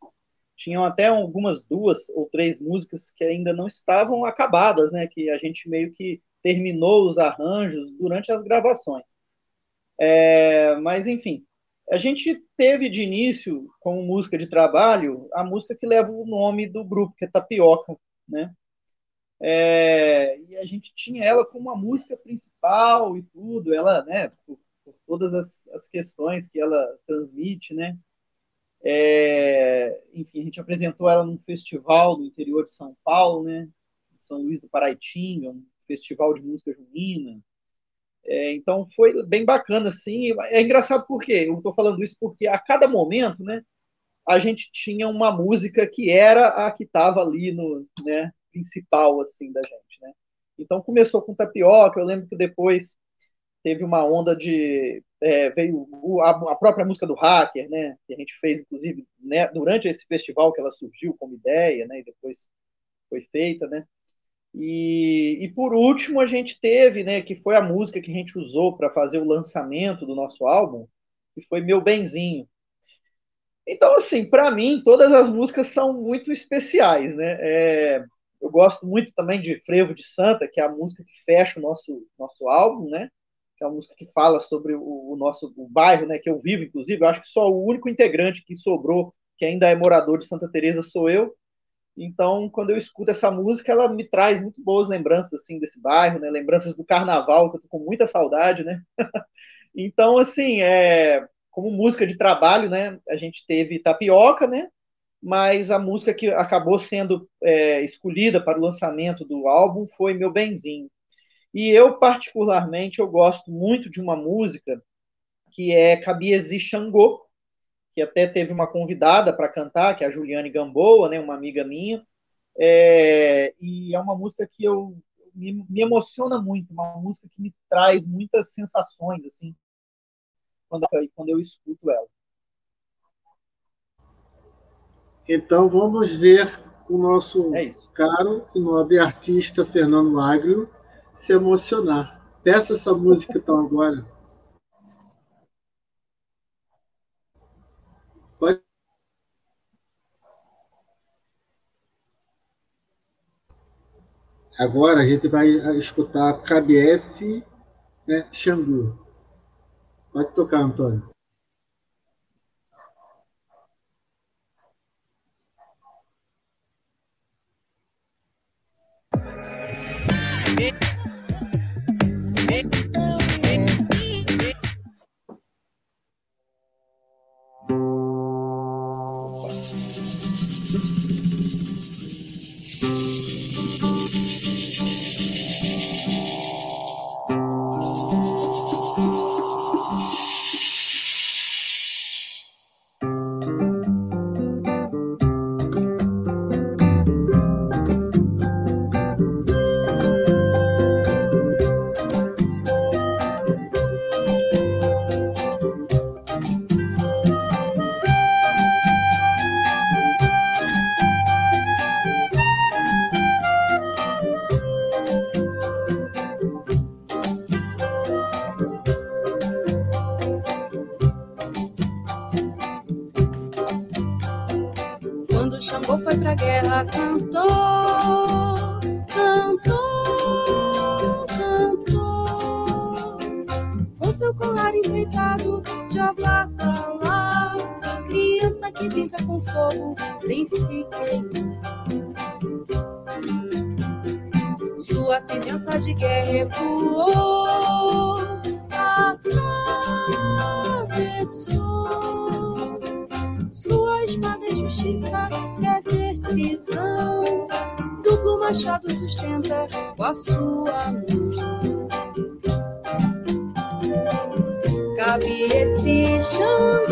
tinham até algumas duas ou três músicas que ainda não estavam acabadas, né? Que a gente meio que terminou os arranjos durante as gravações. É, mas enfim, a gente teve de início como música de trabalho a música que leva o nome do grupo, que é Tapioca, né? É, e a gente tinha ela como a música principal e tudo, ela, né, por, por todas as, as, questões que ela transmite, né? É, enfim, a gente apresentou ela num festival no interior de São Paulo, né? São Luís do Paraitinga, um festival de música junina. É, então foi bem bacana, assim. É engraçado porque eu estou falando isso porque a cada momento, né, a gente tinha uma música que era a que estava ali no, né, principal assim da gente, né? Então começou com tapioca. Eu lembro que depois teve uma onda de é, veio a, própria música do hacker, né, que a gente fez inclusive né, durante esse festival que ela surgiu como ideia, né, e depois foi feita, né. E, e por último a gente teve, né, que foi a música que a gente usou para fazer o lançamento do nosso álbum, que foi Meu Benzinho. Então assim, para mim todas as músicas são muito especiais, né. É, eu gosto muito também de Frevo de Santa, que é a música que fecha o nosso nosso álbum, né que é uma música que fala sobre o, o nosso o bairro, né, que eu vivo, inclusive. Eu acho que só o único integrante que sobrou, que ainda é morador de Santa Teresa, sou eu. Então, quando eu escuto essa música, ela me traz muito boas lembranças assim desse bairro, né? Lembranças do carnaval, que eu tô com muita saudade, né? então, assim, é, como música de trabalho, né? A gente teve Tapioca, né? Mas a música que acabou sendo é, escolhida para o lançamento do álbum foi Meu Benzinho. E eu, particularmente, eu gosto muito de uma música que é Cabiesi Xangô, que até teve uma convidada para cantar, que é a Juliane Gamboa, né, uma amiga minha, é, e é uma música que eu me, me, emociona muito, uma música que me traz muitas sensações, assim, quando, quando eu escuto ela. Então vamos ver o nosso é caro e nobre artista Fernando Agrio se emocionar. Peça essa música então agora. Pode. Agora a gente vai escutar KBS né, Xangu. Pode tocar, Antônio. que brinca com fogo sem se queimar. Sua sentença de guerra ecoou, atravessou. Sua espada é justiça, é decisão. Duplo machado sustenta com a sua mão. Cabe esse chão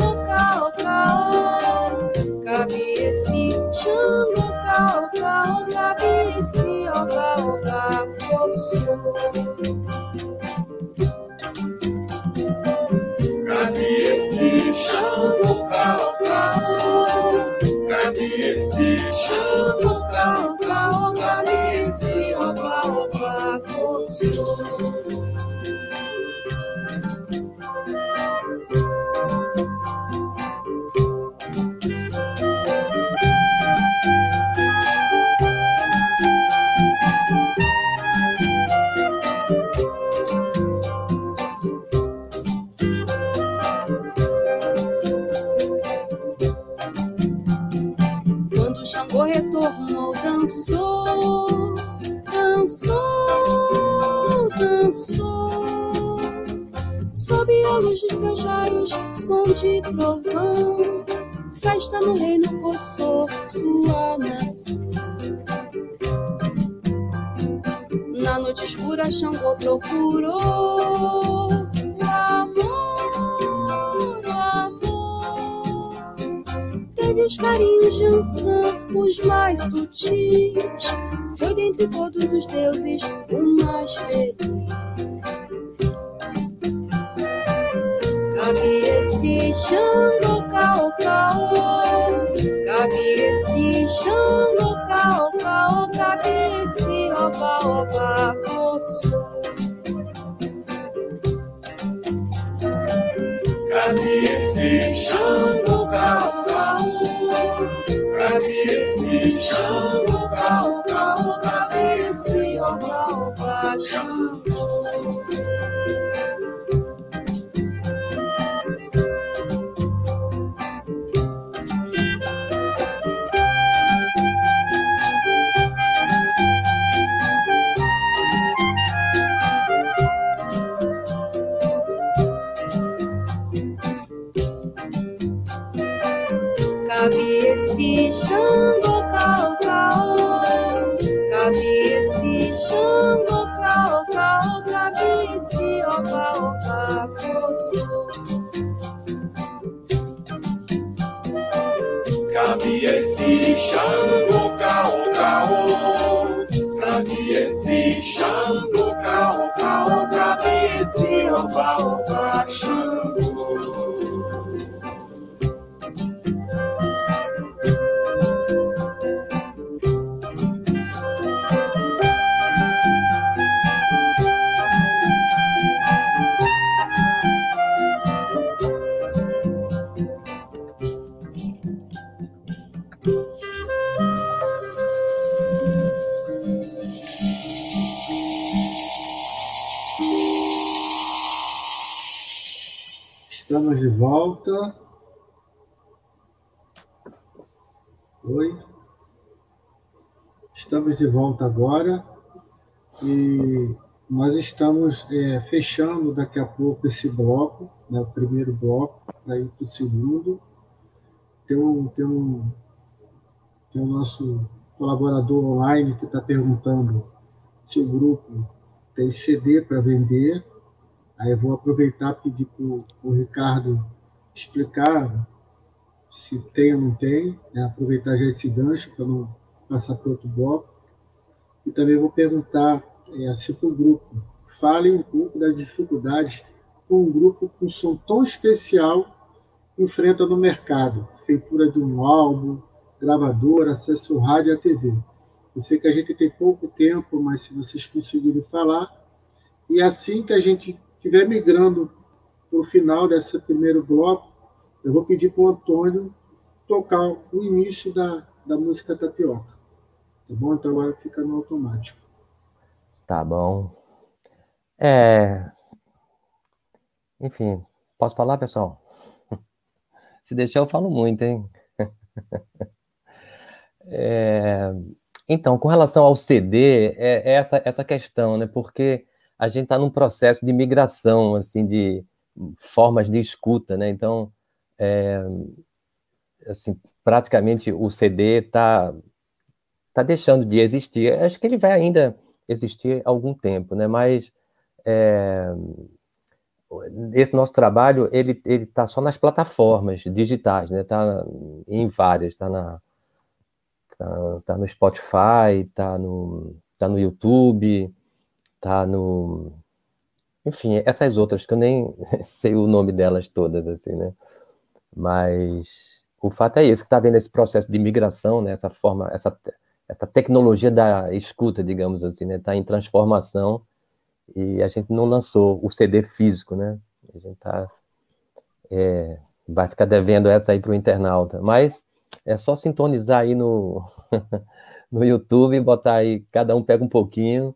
seus jaros, som de trovão. Festa no reino possou sua nação. Na noite escura, Xangô procurou o amor, o amor. Teve os carinhos de Ansan, os mais sutis. Foi dentre todos os deuses o mais feliz. cabe esse xango cao cao, cabe esse xango cao cao, cabe esse oba oba poço. Cabe esse xango cao cao, cabe esse xango cao cao, cabe esse oba oba xango. Xangô, cao, cao. Cabe esse Xangô, cao, cao. Cabe esse opa, opa, coço. Cabe esse Xangô, cao, cao. Cabe esse Xangô, cao, cao. Cabe esse opa, opa, Xangô. Estamos de volta. Oi. Estamos de volta agora e nós estamos é, fechando daqui a pouco esse bloco, né, o primeiro bloco, para ir para o segundo. Tem um, tem, um, tem um nosso colaborador online que está perguntando se o grupo tem CD para vender. Aí eu vou aproveitar e pedir para o Ricardo explicar se tem ou não tem, né? aproveitar já esse gancho para não passar para outro bloco. E também vou perguntar é, se para o grupo fale um pouco das dificuldades que um grupo com som tão especial enfrenta no mercado. Feitura de um álbum, gravador, acesso ao rádio e à TV. Eu sei que a gente tem pouco tempo, mas se vocês conseguirem falar, e assim que a gente estiver migrando para o final desse primeiro bloco, eu vou pedir para o Antônio tocar o início da, da música Tapioca. Tá bom? Então agora fica no automático. Tá bom. É... Enfim, posso falar, pessoal? Se deixar, eu falo muito, hein? É... Então, com relação ao CD, é, é essa, essa questão, né? Porque a gente está num processo de migração, assim, de formas de escuta, né? Então, é, assim, praticamente o CD está tá deixando de existir. Acho que ele vai ainda existir algum tempo, né? Mas é, esse nosso trabalho ele ele está só nas plataformas digitais, né? Está em várias, está na tá, tá no Spotify, está no tá no YouTube tá no. Enfim, essas outras que eu nem sei o nome delas todas, assim, né? Mas o fato é isso, que está vendo esse processo de migração, né? essa forma, essa, essa tecnologia da escuta, digamos assim, né? Está em transformação e a gente não lançou o CD físico, né? A gente tá, é, vai ficar devendo essa aí para o internauta, mas é só sintonizar aí no, no YouTube botar aí, cada um pega um pouquinho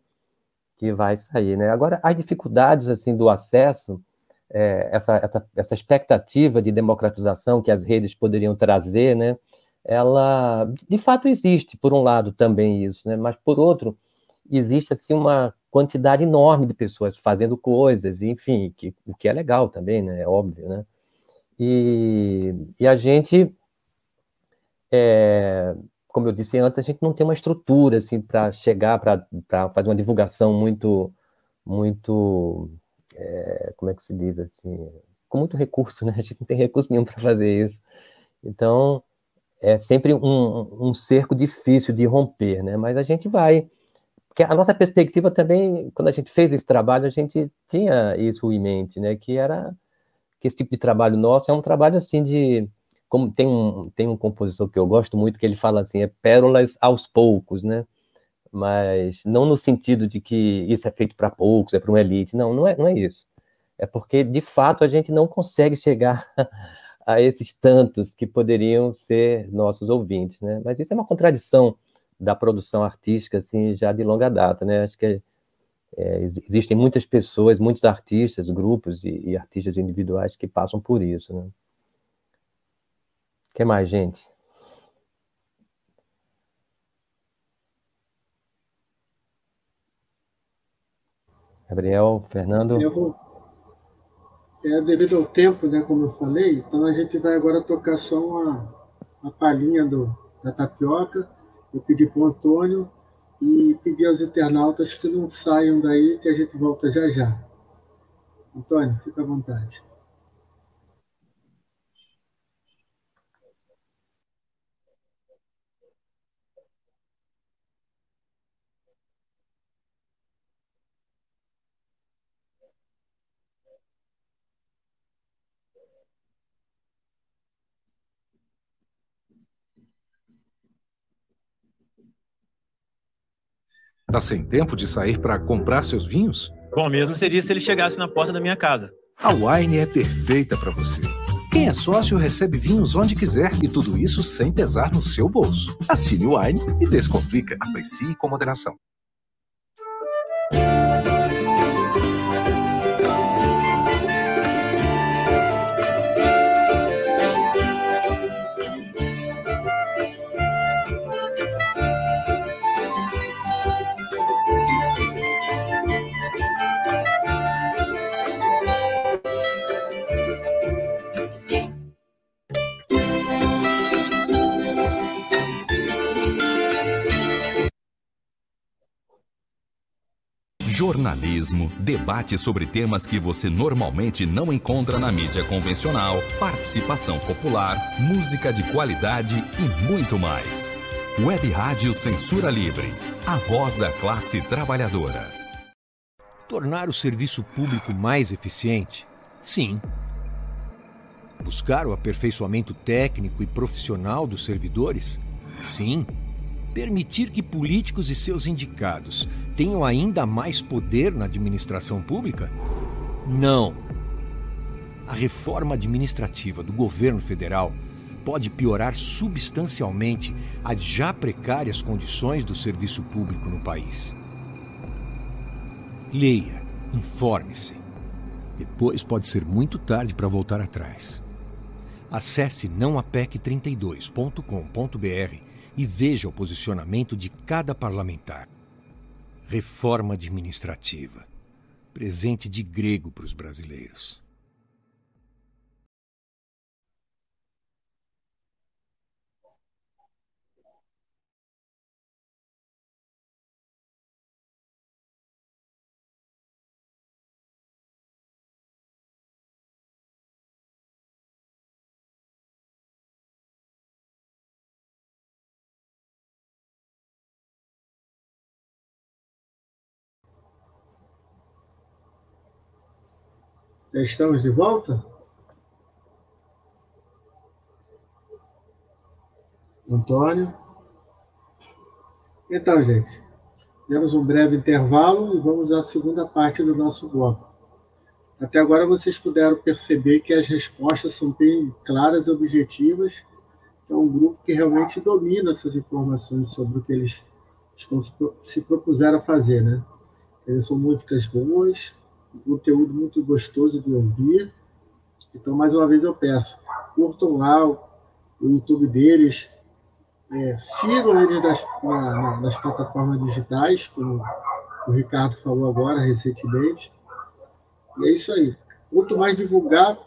que vai sair, né? Agora, as dificuldades, assim, do acesso, é, essa, essa, essa expectativa de democratização que as redes poderiam trazer, né? Ela, de fato, existe, por um lado, também isso, né? Mas, por outro, existe, assim, uma quantidade enorme de pessoas fazendo coisas, enfim, que, o que é legal também, né? É óbvio, né? E, e a gente é, como eu disse antes, a gente não tem uma estrutura assim para chegar para fazer uma divulgação muito muito é, como é que se diz assim com muito recurso, né? A gente não tem recurso nenhum para fazer isso. Então é sempre um, um cerco difícil de romper, né? Mas a gente vai porque a nossa perspectiva também, quando a gente fez esse trabalho, a gente tinha isso em mente, né? Que era que esse tipo de trabalho nosso é um trabalho assim de como tem um, tem um compositor que eu gosto muito que ele fala assim, é pérolas aos poucos, né? Mas não no sentido de que isso é feito para poucos, é para uma elite. Não, não é, não é isso. É porque, de fato, a gente não consegue chegar a esses tantos que poderiam ser nossos ouvintes, né? Mas isso é uma contradição da produção artística, assim, já de longa data, né? Acho que é, existem muitas pessoas, muitos artistas, grupos e, e artistas individuais que passam por isso, né? Que mais, gente? Gabriel, Fernando. Eu. É devido ao tempo, né, como eu falei, então a gente vai agora tocar só uma, uma palhinha do, da tapioca. Eu pedi para o Antônio e pedir aos internautas que não saiam daí, que a gente volta já já. Antônio, fica à vontade. Tá sem tempo de sair para comprar seus vinhos? Bom mesmo seria se ele chegasse na porta da minha casa. A Wine é perfeita para você. Quem é sócio recebe vinhos onde quiser e tudo isso sem pesar no seu bolso. Assine o Wine e descomplica. Aprecie com moderação. Jornalismo, debate sobre temas que você normalmente não encontra na mídia convencional, participação popular, música de qualidade e muito mais. Web Rádio Censura Livre, a voz da classe trabalhadora. Tornar o serviço público mais eficiente? Sim. Buscar o aperfeiçoamento técnico e profissional dos servidores? Sim permitir que políticos e seus indicados tenham ainda mais poder na administração pública? Não. A reforma administrativa do governo federal pode piorar substancialmente as já precárias condições do serviço público no país. Leia, informe-se. Depois pode ser muito tarde para voltar atrás. Acesse nãoapec32.com.br e veja o posicionamento de cada parlamentar. Reforma administrativa. Presente de grego para os brasileiros. Já estamos de volta? Antônio. Então, gente, temos um breve intervalo e vamos à segunda parte do nosso bloco. Até agora vocês puderam perceber que as respostas são bem claras e objetivas. É um grupo que realmente domina essas informações sobre o que eles estão se propuseram a fazer, né? Eles são músicas boas, um conteúdo muito gostoso de ouvir. Então, mais uma vez, eu peço, curtam lá o, o YouTube deles, é, sigam eles nas, na, nas plataformas digitais, como o Ricardo falou agora, recentemente. E é isso aí. Quanto mais divulgar,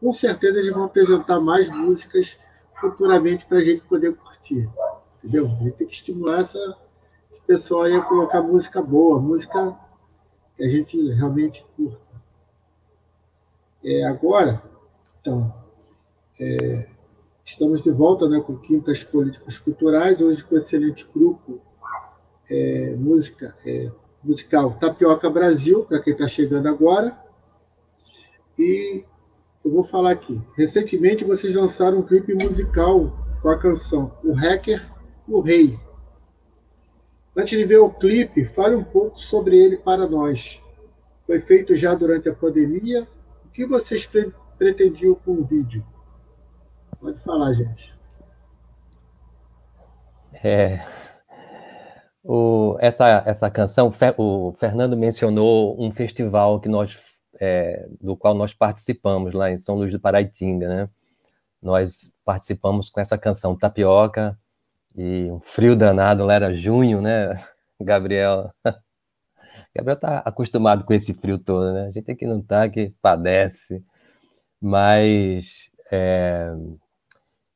com certeza eles vão apresentar mais músicas futuramente para a gente poder curtir. Entendeu? A gente tem que estimular essa, esse pessoal aí a colocar música boa, música que a gente realmente curta. É, agora, então, é, estamos de volta né, com Quintas Políticos Culturais, hoje com um excelente grupo é, música, é, musical Tapioca Brasil, para quem está chegando agora. E eu vou falar aqui. Recentemente vocês lançaram um clipe musical com a canção O Hacker, o Rei, Antes de ver o clipe, fale um pouco sobre ele para nós. Foi feito já durante a pandemia. O que vocês pre pretendiam com o vídeo? Pode falar, gente. É, o, essa, essa canção, o Fernando mencionou um festival que nós, é, do qual nós participamos lá em São Luís do Paraitinga, né? Nós participamos com essa canção Tapioca, e um frio danado, lá era junho, né, Gabriel? Gabriel tá acostumado com esse frio todo, né? A gente aqui não tá, que padece. Mas é,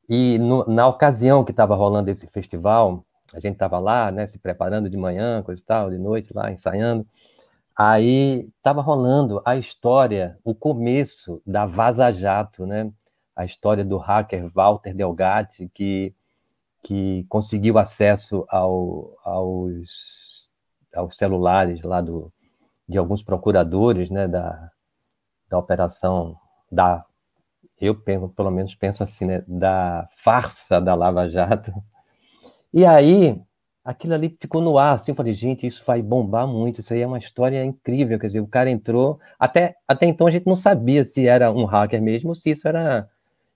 E no, na ocasião que estava rolando esse festival, a gente estava lá, né, se preparando de manhã, coisa e tal, de noite lá, ensaiando. Aí estava rolando a história, o começo da Vaza Jato, né? A história do hacker Walter Delgatti, que, que conseguiu acesso ao, aos, aos celulares lá do, de alguns procuradores, né, da, da operação da eu penso, pelo menos penso assim, né, da farsa da Lava Jato. E aí aquilo ali ficou no ar, assim, eu falei, gente, isso vai bombar muito, isso aí é uma história incrível, quer dizer, o cara entrou, até, até então a gente não sabia se era um hacker mesmo, se isso era,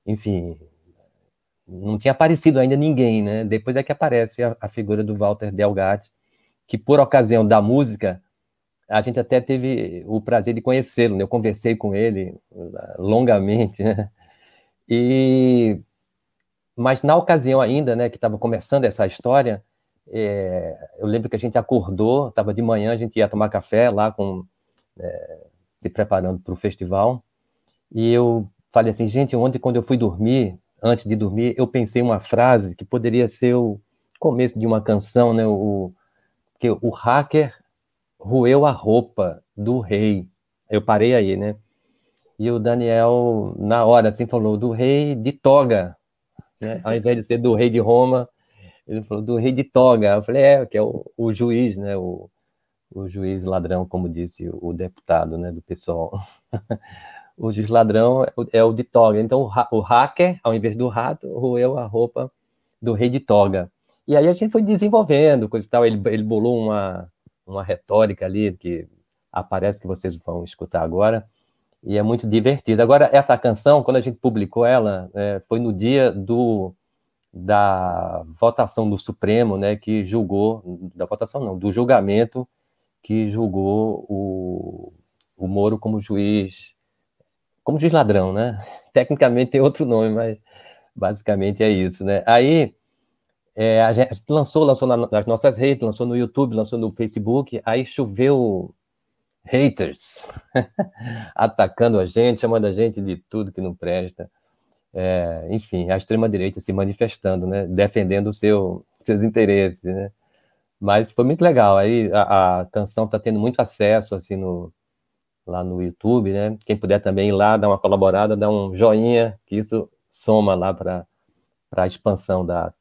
enfim, não tinha aparecido ainda ninguém, né, depois é que aparece a, a figura do Walter Delgatti, que por ocasião da música, a gente até teve o prazer de conhecê-lo, né? eu conversei com ele uh, longamente, né, e... Mas na ocasião ainda, né, que estava começando essa história, é, eu lembro que a gente acordou, estava de manhã, a gente ia tomar café lá, com, é, se preparando para o festival, e eu falei assim, gente, ontem quando eu fui dormir, antes de dormir, eu pensei uma frase que poderia ser o começo de uma canção, né? O, que o hacker roeu a roupa do rei. Eu parei aí, né? E o Daniel, na hora, assim, falou do rei de toga, né? Ao invés de ser do rei de Roma, ele falou do rei de toga. Eu falei, é, que é o, o juiz, né? O, o juiz ladrão, como disse o deputado, né, do pessoal. o juiz ladrão é o, de toga. Então, o, o, hacker, ao invés do rato, roeu a roupa do rei de toga. E aí a gente foi desenvolvendo, coisa e tal. Ele, ele bolou uma, uma retórica ali que aparece que vocês vão escutar agora. E é muito divertido. Agora, essa canção, quando a gente publicou ela, é, foi no dia do da votação do Supremo, né, que julgou, da votação não, do julgamento que julgou o, o Moro como juiz, como juiz ladrão, né? Tecnicamente tem outro nome, mas basicamente é isso, né? Aí é, a gente lançou, lançou nas nossas redes, lançou no YouTube, lançou no Facebook, aí choveu haters atacando a gente, chamando a gente de tudo que não presta é, enfim, a extrema-direita se manifestando, né, defendendo o seu, seus interesses, né. Mas foi muito legal, aí a, a canção está tendo muito acesso, assim, no, lá no YouTube, né, quem puder também ir lá, dar uma colaborada, dar um joinha, que isso soma lá para a expansão da,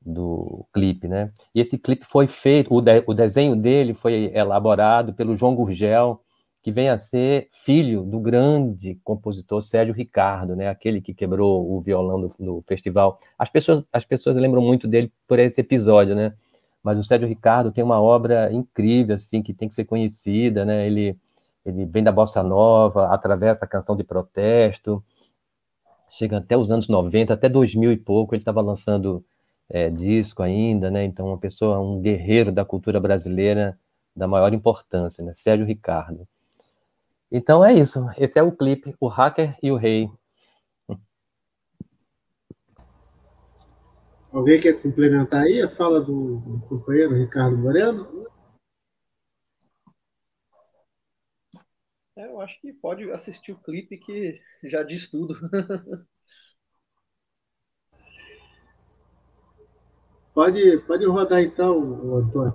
do clipe, né. E esse clipe foi feito, o, de, o desenho dele foi elaborado pelo João Gurgel, que vem a ser filho do grande compositor Sérgio Ricardo, né? Aquele que quebrou o violão no, no, festival. As pessoas, as pessoas lembram muito dele por esse episódio, né? Mas o Sérgio Ricardo tem uma obra incrível, assim, que tem que ser conhecida, né? Ele, ele vem da bossa nova, atravessa a canção de protesto, chega até os anos 90, até 2000 e pouco, ele estava lançando é, disco ainda, né? Então, uma pessoa, um guerreiro da cultura brasileira da maior importância, né? Sérgio Ricardo. Então é isso. Esse é o clipe, o hacker e o rei. Alguém quer complementar aí a fala do, do companheiro Ricardo Moreno? É, eu acho que pode assistir o clipe que já diz tudo. pode, pode rodar então, Antônio,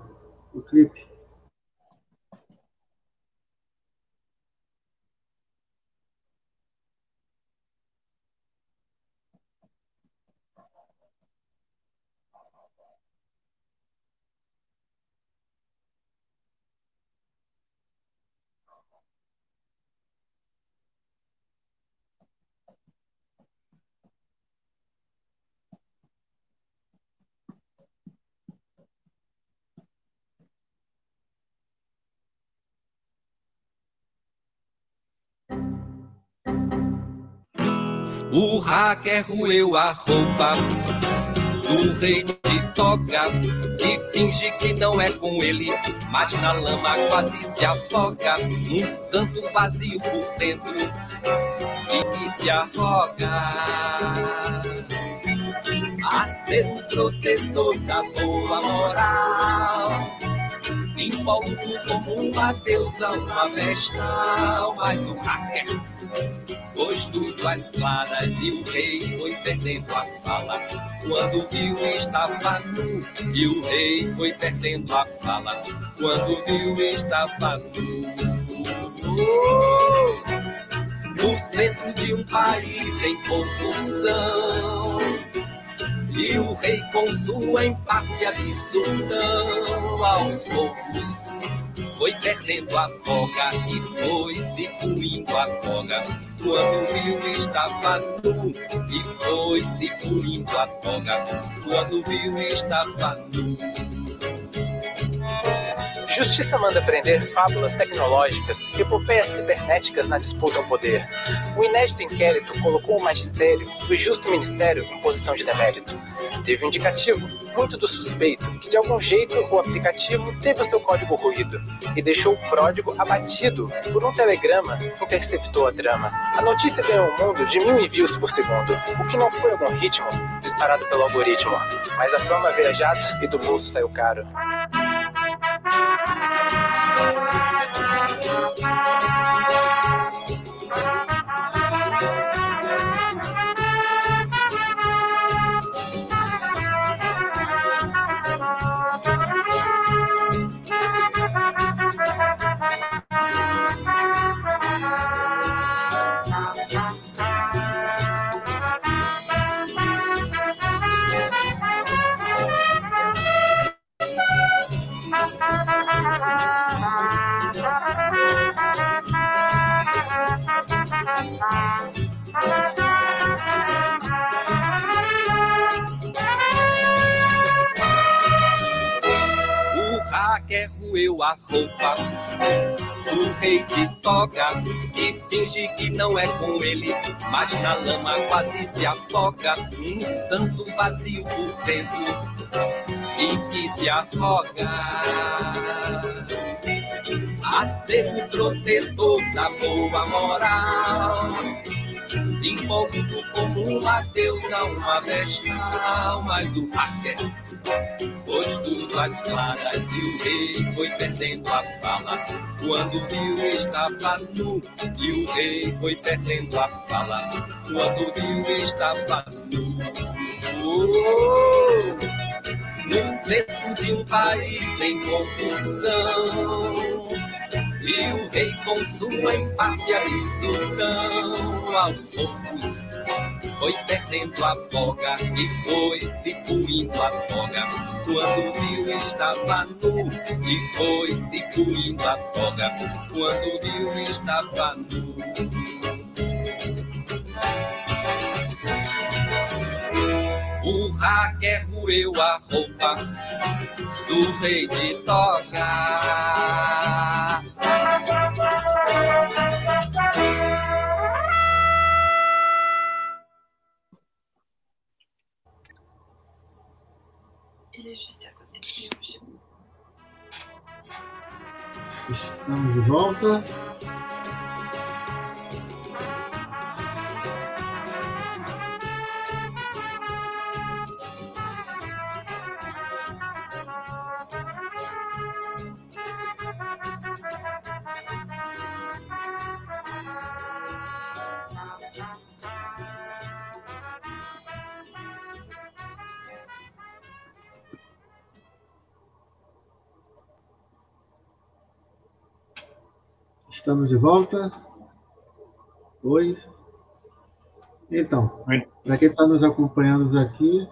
o clipe. O hacker roeu a roupa do rei de toga, que finge que não é com ele, mas na lama quase se afoga. Um santo vazio por dentro e que se arroga a ser o protetor da boa moral Envolto como uma deusa, uma vestal, mas o hacker pôs tudo às claras e o rei foi perdendo a fala. Quando viu estava nu e o rei foi perdendo a fala. Quando viu estava nu. No centro de um país em convulsão e o rei com sua empáfia de sultão aos poucos foi perdendo a folga e foi se puindo a toga. Quando viu estava nu e foi se puindo a toga. Quando viu estava nu. Justiça manda prender fábulas tecnológicas e epopeias cibernéticas na disputa ao poder. O inédito inquérito colocou o magistério do justo ministério em posição de demérito. Teve um indicativo, muito do suspeito, que de algum jeito o aplicativo teve o seu código ruído e deixou o pródigo abatido por um telegrama que interceptou a trama. A notícia ganhou um mundo de mil envios por segundo, o que não foi algum ritmo disparado pelo algoritmo, mas a fama veio a jato e do bolso saiu caro. Roeu a roupa do rei de toga e finge que não é com ele, mas na lama quase se afoga. Um santo vazio por dentro e que se arroga a ser o protetor da boa moral. Envolto como uma deusa, uma vestal, mas o hacker Às claras e o rei foi perdendo a fala. Quando viu estava nu e o rei foi perdendo a fala. Quando viu estava nu. Oh, no centro de um país em confusão. E o rei com sua empáfia e sultão aos poucos foi perdendo a folga e foi se puindo a toga. Quando viu estava nu e foi se puindo a toga. Quando viu estava nu. O hacker roeu a roupa do rei de toga. Estamos de volta. Estamos de volta. Oi. Então, para quem está nos acompanhando aqui,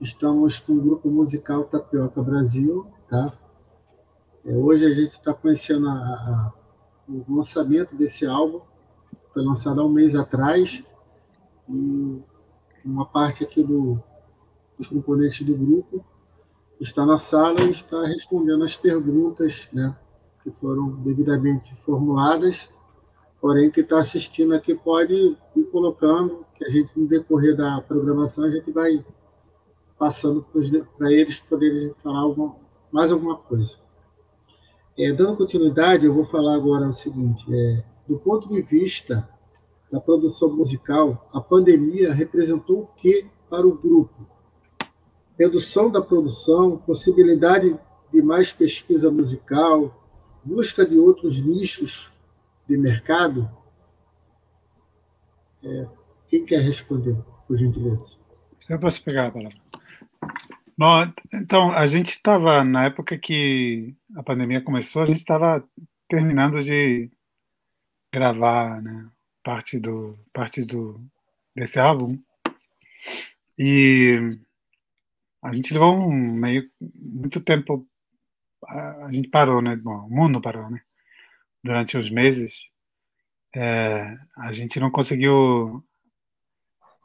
estamos com o grupo musical Tapioca Brasil, tá? É, hoje a gente está conhecendo a, a, o lançamento desse álbum, foi lançado há um mês atrás, e uma parte aqui do, dos componentes do grupo está na sala e está respondendo as perguntas, né? Que foram devidamente formuladas, porém quem está assistindo aqui pode ir colocando, que a gente, no decorrer da programação, a gente vai passando para eles poderem falar alguma, mais alguma coisa. É, dando continuidade, eu vou falar agora o seguinte: é, do ponto de vista da produção musical, a pandemia representou o que para o grupo? Redução da produção, possibilidade de mais pesquisa musical, busca de outros nichos de mercado? É, quem quer responder, por gentileza? Eu posso pegar a palavra. Bom, então, a gente estava, na época que a pandemia começou, a gente estava terminando de gravar né, parte do, partes do, desse álbum. E a gente levou um meio muito tempo a, gente parou né? Bom o mundo parou né? Durante os meses é, a gente não conseguiu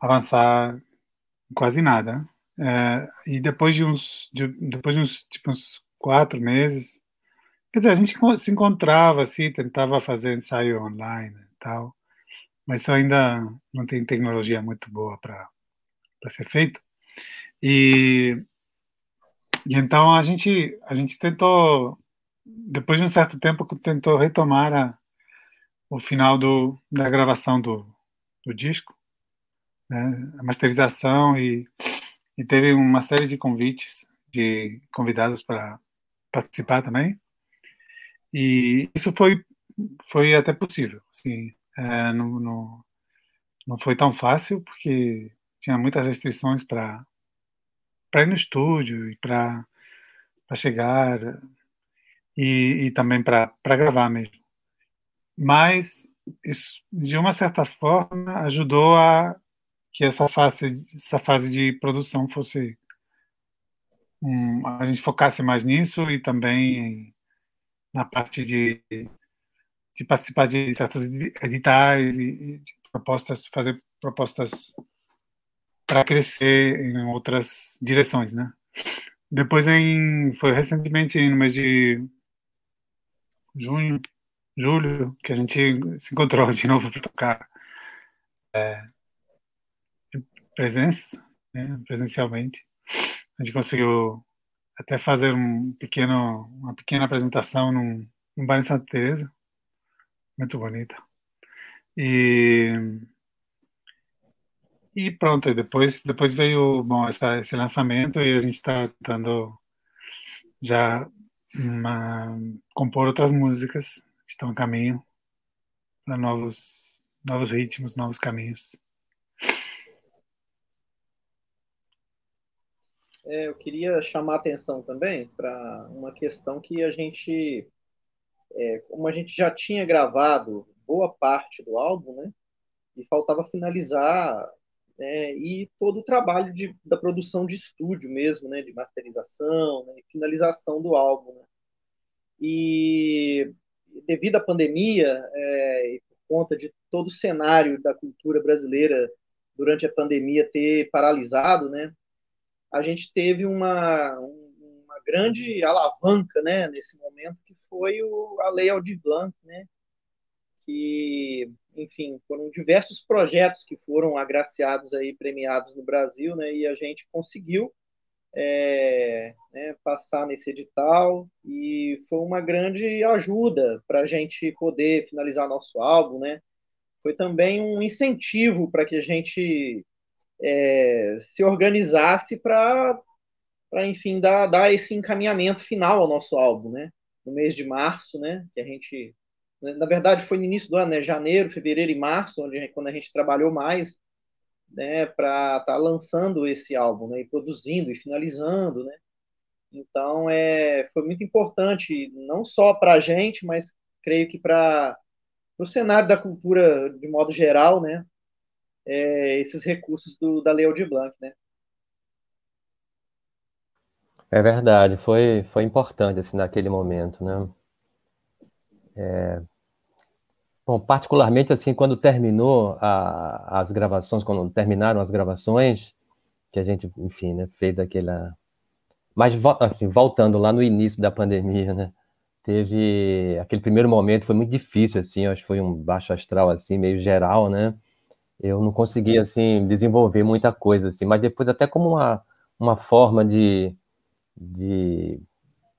avançar quase nada. É, e depois de uns de, depois de uns tipo uns quatro meses quer dizer a gente se encontrava assim tentava fazer ensaio online e tal mas isso ainda não tem tecnologia muito boa para ser feito. E, e então a gente a gente tentou depois de um certo tempo tentou retomar a, o final do, da gravação do, do disco, né, a masterização e, e teve uma série de convites de convidados para participar também. E isso foi foi até possível, assim, é, não, foi tão fácil porque tinha muitas restrições para para ir no estúdio e para chegar e, e também para gravar mesmo. Mas isso, de uma certa forma, ajudou a que essa fase, essa fase de produção fosse um, a gente focasse mais nisso e também na parte de, de participar de certas editais e, e propostas, fazer propostas para crescer em outras direções, né? Depois, em, foi recentemente, no mês de junho, julho, que a gente se encontrou de novo para tocar é, presença, né, presencialmente. A gente conseguiu até fazer um pequeno, uma pequena apresentação num, num bar em Santa Teresa, muito bonita. E e pronto, e depois, depois veio bom, essa, esse lançamento e a gente está tentando já uma, compor outras músicas, estão em caminho para novos, novos ritmos, novos caminhos. É, eu queria chamar a atenção também para uma questão que a gente, é, como a gente já tinha gravado boa parte do álbum, né? E faltava finalizar né, e todo o trabalho de, da produção de estúdio mesmo, né, de masterização, né, finalização do álbum. Né. E devido à pandemia, é, e por conta de todo o cenário da cultura brasileira durante a pandemia ter paralisado, né, a gente teve uma, uma grande alavanca né, nesse momento, que foi o, a Lei Aldir Blanc, né, que enfim, foram diversos projetos que foram agraciados aí, premiados no Brasil, né, e a gente conseguiu é, né, passar nesse edital e foi uma grande ajuda para a gente poder finalizar nosso álbum, né? Foi também um incentivo para que a gente é, se organizasse para, enfim, dar, dar esse encaminhamento final ao nosso álbum, né? No mês de março, né? Que a gente na verdade, foi no início do ano, né? janeiro, fevereiro e março, onde, quando a gente trabalhou mais né, para estar tá lançando esse álbum, né, e produzindo e finalizando, né? Então, é, foi muito importante, não só para a gente, mas creio que para o cenário da cultura de modo geral, né? É, esses recursos do, da Lei de Blanc, né? É verdade, foi, foi importante assim, naquele momento, né? É, Bom, particularmente assim, quando terminou a, as gravações, quando terminaram as gravações, que a gente, enfim, né, fez aquela. Mas, assim, voltando lá no início da pandemia, né, teve aquele primeiro momento, foi muito difícil, assim, acho que foi um baixo astral, assim, meio geral, né, eu não consegui, assim, desenvolver muita coisa, assim, mas depois até como uma, uma forma de, de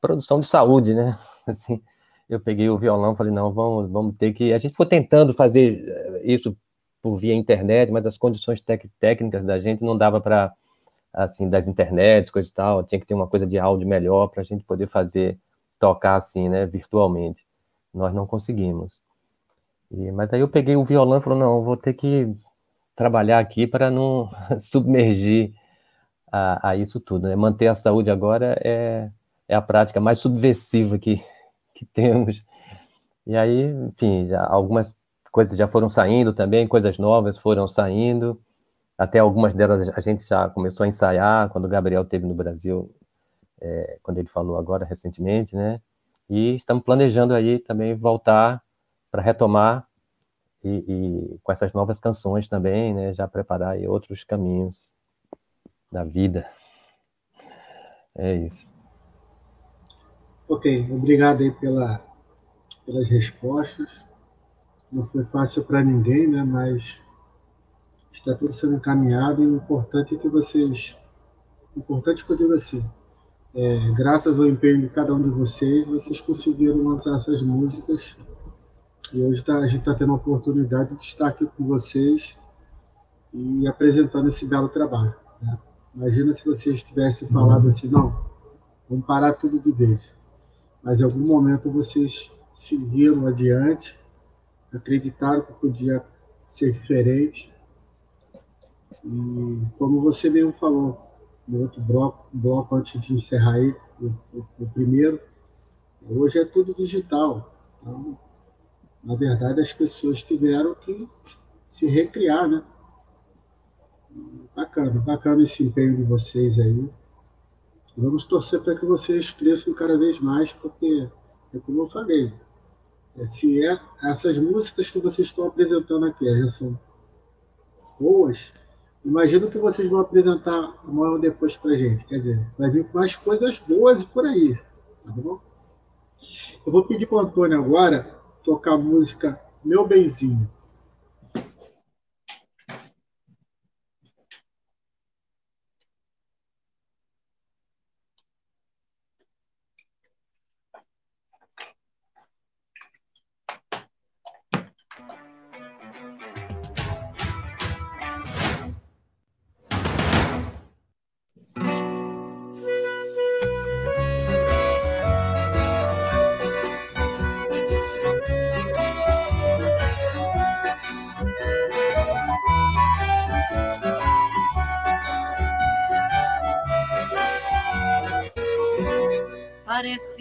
produção de saúde, né, assim, eu peguei o violão falei, não, vamos, vamos ter que. A gente foi tentando fazer eh, isso por via internet, mas as condições tec técnicas da gente não dava para assim das internets, coisa e tal, tinha que ter uma coisa de áudio melhor para a gente poder fazer tocar assim, né, virtualmente. Nós não conseguimos. E, mas aí eu peguei o violão e falei, não, vou ter que trabalhar aqui para não submergir a, a, isso tudo. Né? Manter a saúde agora é, é a prática mais subversiva que, que temos. E aí, enfim, já, algumas coisas já foram saindo também, coisas novas foram saindo. Até algumas delas a gente já começou a ensaiar quando o Gabriel teve no Brasil, é, quando ele falou agora recentemente, né? E estamos planejando aí também voltar para retomar e, e, com essas novas canções também, né? Já preparar aí outros caminhos da vida. É isso. Ok, obrigado aí pela, pelas respostas. Não foi fácil para ninguém, né? Mas está tudo sendo encaminhado e o importante é que vocês, o importante que eu digo assim, é, graças ao empenho de cada um de vocês, vocês conseguiram lançar essas músicas e hoje tá, a gente está tendo a oportunidade de estar aqui com vocês e apresentando esse belo trabalho. Né? Imagina se vocês tivessem falado assim, não, vamos parar tudo de vez. Mas em algum momento vocês seguiram adiante, acreditaram que podia ser diferente e como você mesmo falou no outro bloco, bloco antes de encerrar aí, o, o, o primeiro, hoje é tudo digital. Então, na verdade, as pessoas tiveram que se recriar, né? Bacana, bacana esse empenho de vocês aí. Vamos torcer para que vocês cresçam cada vez mais, porque, é como eu falei, é, se é, essas músicas que vocês estão apresentando aqui já são boas, Imagino que vocês vão apresentar amanhã depois para gente. Quer dizer, vai vir mais coisas boas por aí. Tá bom? Eu vou pedir para o Antônio agora tocar a música Meu Benzinho.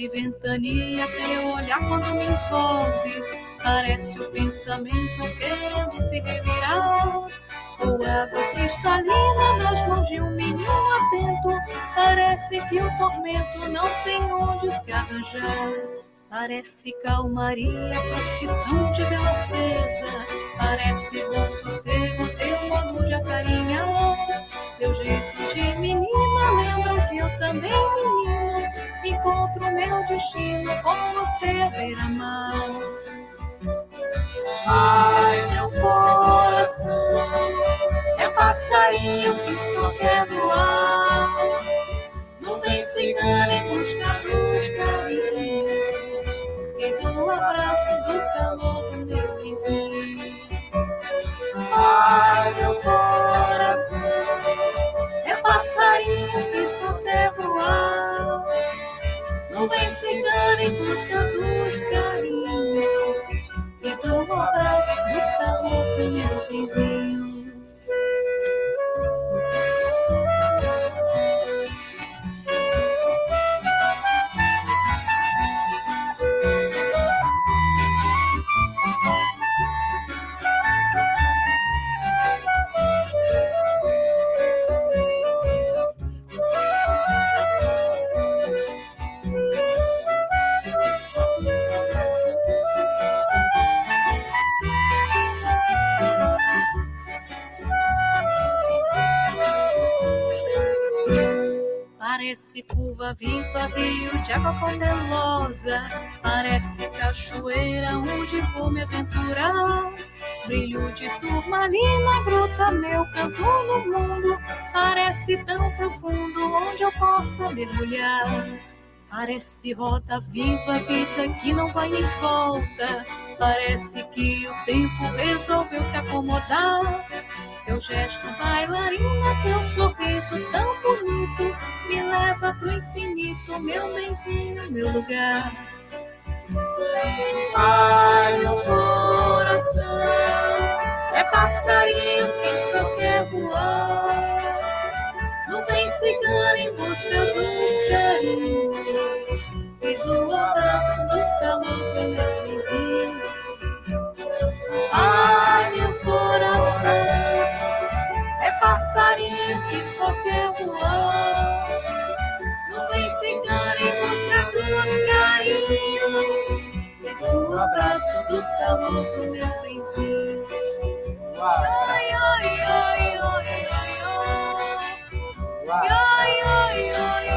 Parece ventania teu olhar quando me envolve. Parece o pensamento querendo se revirar. Ou água cristalina nas mãos de um menino atento. Parece que o tormento não tem onde se arranjar. Parece calmaria, procissão de vela acesa. Parece bom sossego, teu modo de acarinhar. Teu jeito de menina lembra que eu também, menino, encontro meu destino com você à beira-mar. Ai, meu coração é passarinho que só quer voar. Não vem cigana em busca dos carinhos e do abraço do calor do meu vizinho. Ai, meu coração é passarinho que só quer voar. Busca dos carinhos e do abraço do calor do meu vizinho. Parece curva viva, rio de água cautelosa. Parece cachoeira onde vou me aventurar. Brilho de turmalina brota meu canto no mundo. Parece tão profundo onde eu possa mergulhar. Parece roda viva, vida que não vai nem volta. Parece que o tempo resolveu se acomodar. Teu gesto bailarina, teu sorriso tão bonito me leva pro infinito, meu benzinho, meu lugar. Ai, meu coração é passarinho que só quer voar. Não vem cigana em busca dos carinhos e do abraço do calor do meu vizinho. Ai, meu coração passarinho que só quer voar. Não vem cigana em busca dos carinhos e do abraço do calor do meu. Ai, ai, ai, ai, ai, ai. Ai, ai, ai, ai, ai,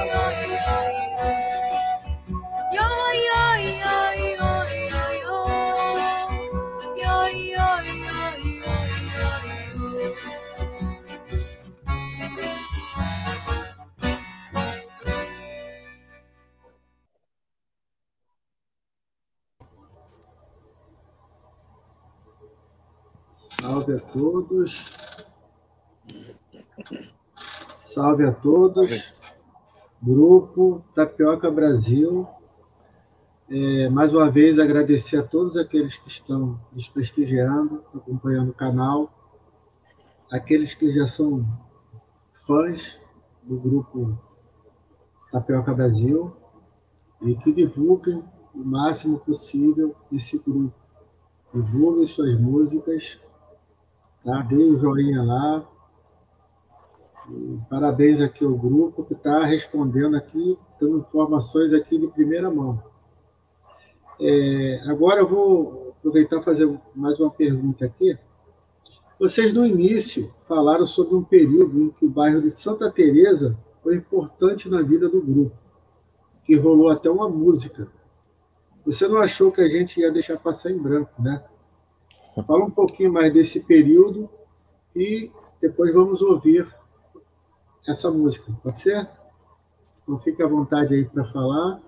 Salve a todos. Salve a todos. Grupo Tapioca Brasil. É, mais uma vez agradecer a todos aqueles que estão nos prestigiando, acompanhando o canal, aqueles que já são fãs do grupo Tapioca Brasil e que divulguem o máximo possível esse grupo. Divulguem suas músicas, tá? Deem um joinha lá. E parabéns aqui ao grupo que está respondendo aqui, dando informações aqui de primeira mão. É, agora eu vou aproveitar e fazer mais uma pergunta aqui. Vocês no início falaram sobre um período em que o bairro de Santa Teresa foi importante na vida do grupo, que rolou até uma música. Você não achou que a gente ia deixar passar em branco, né? Fala um pouquinho mais desse período e depois vamos ouvir essa música, pode ser? Então fique à vontade aí para falar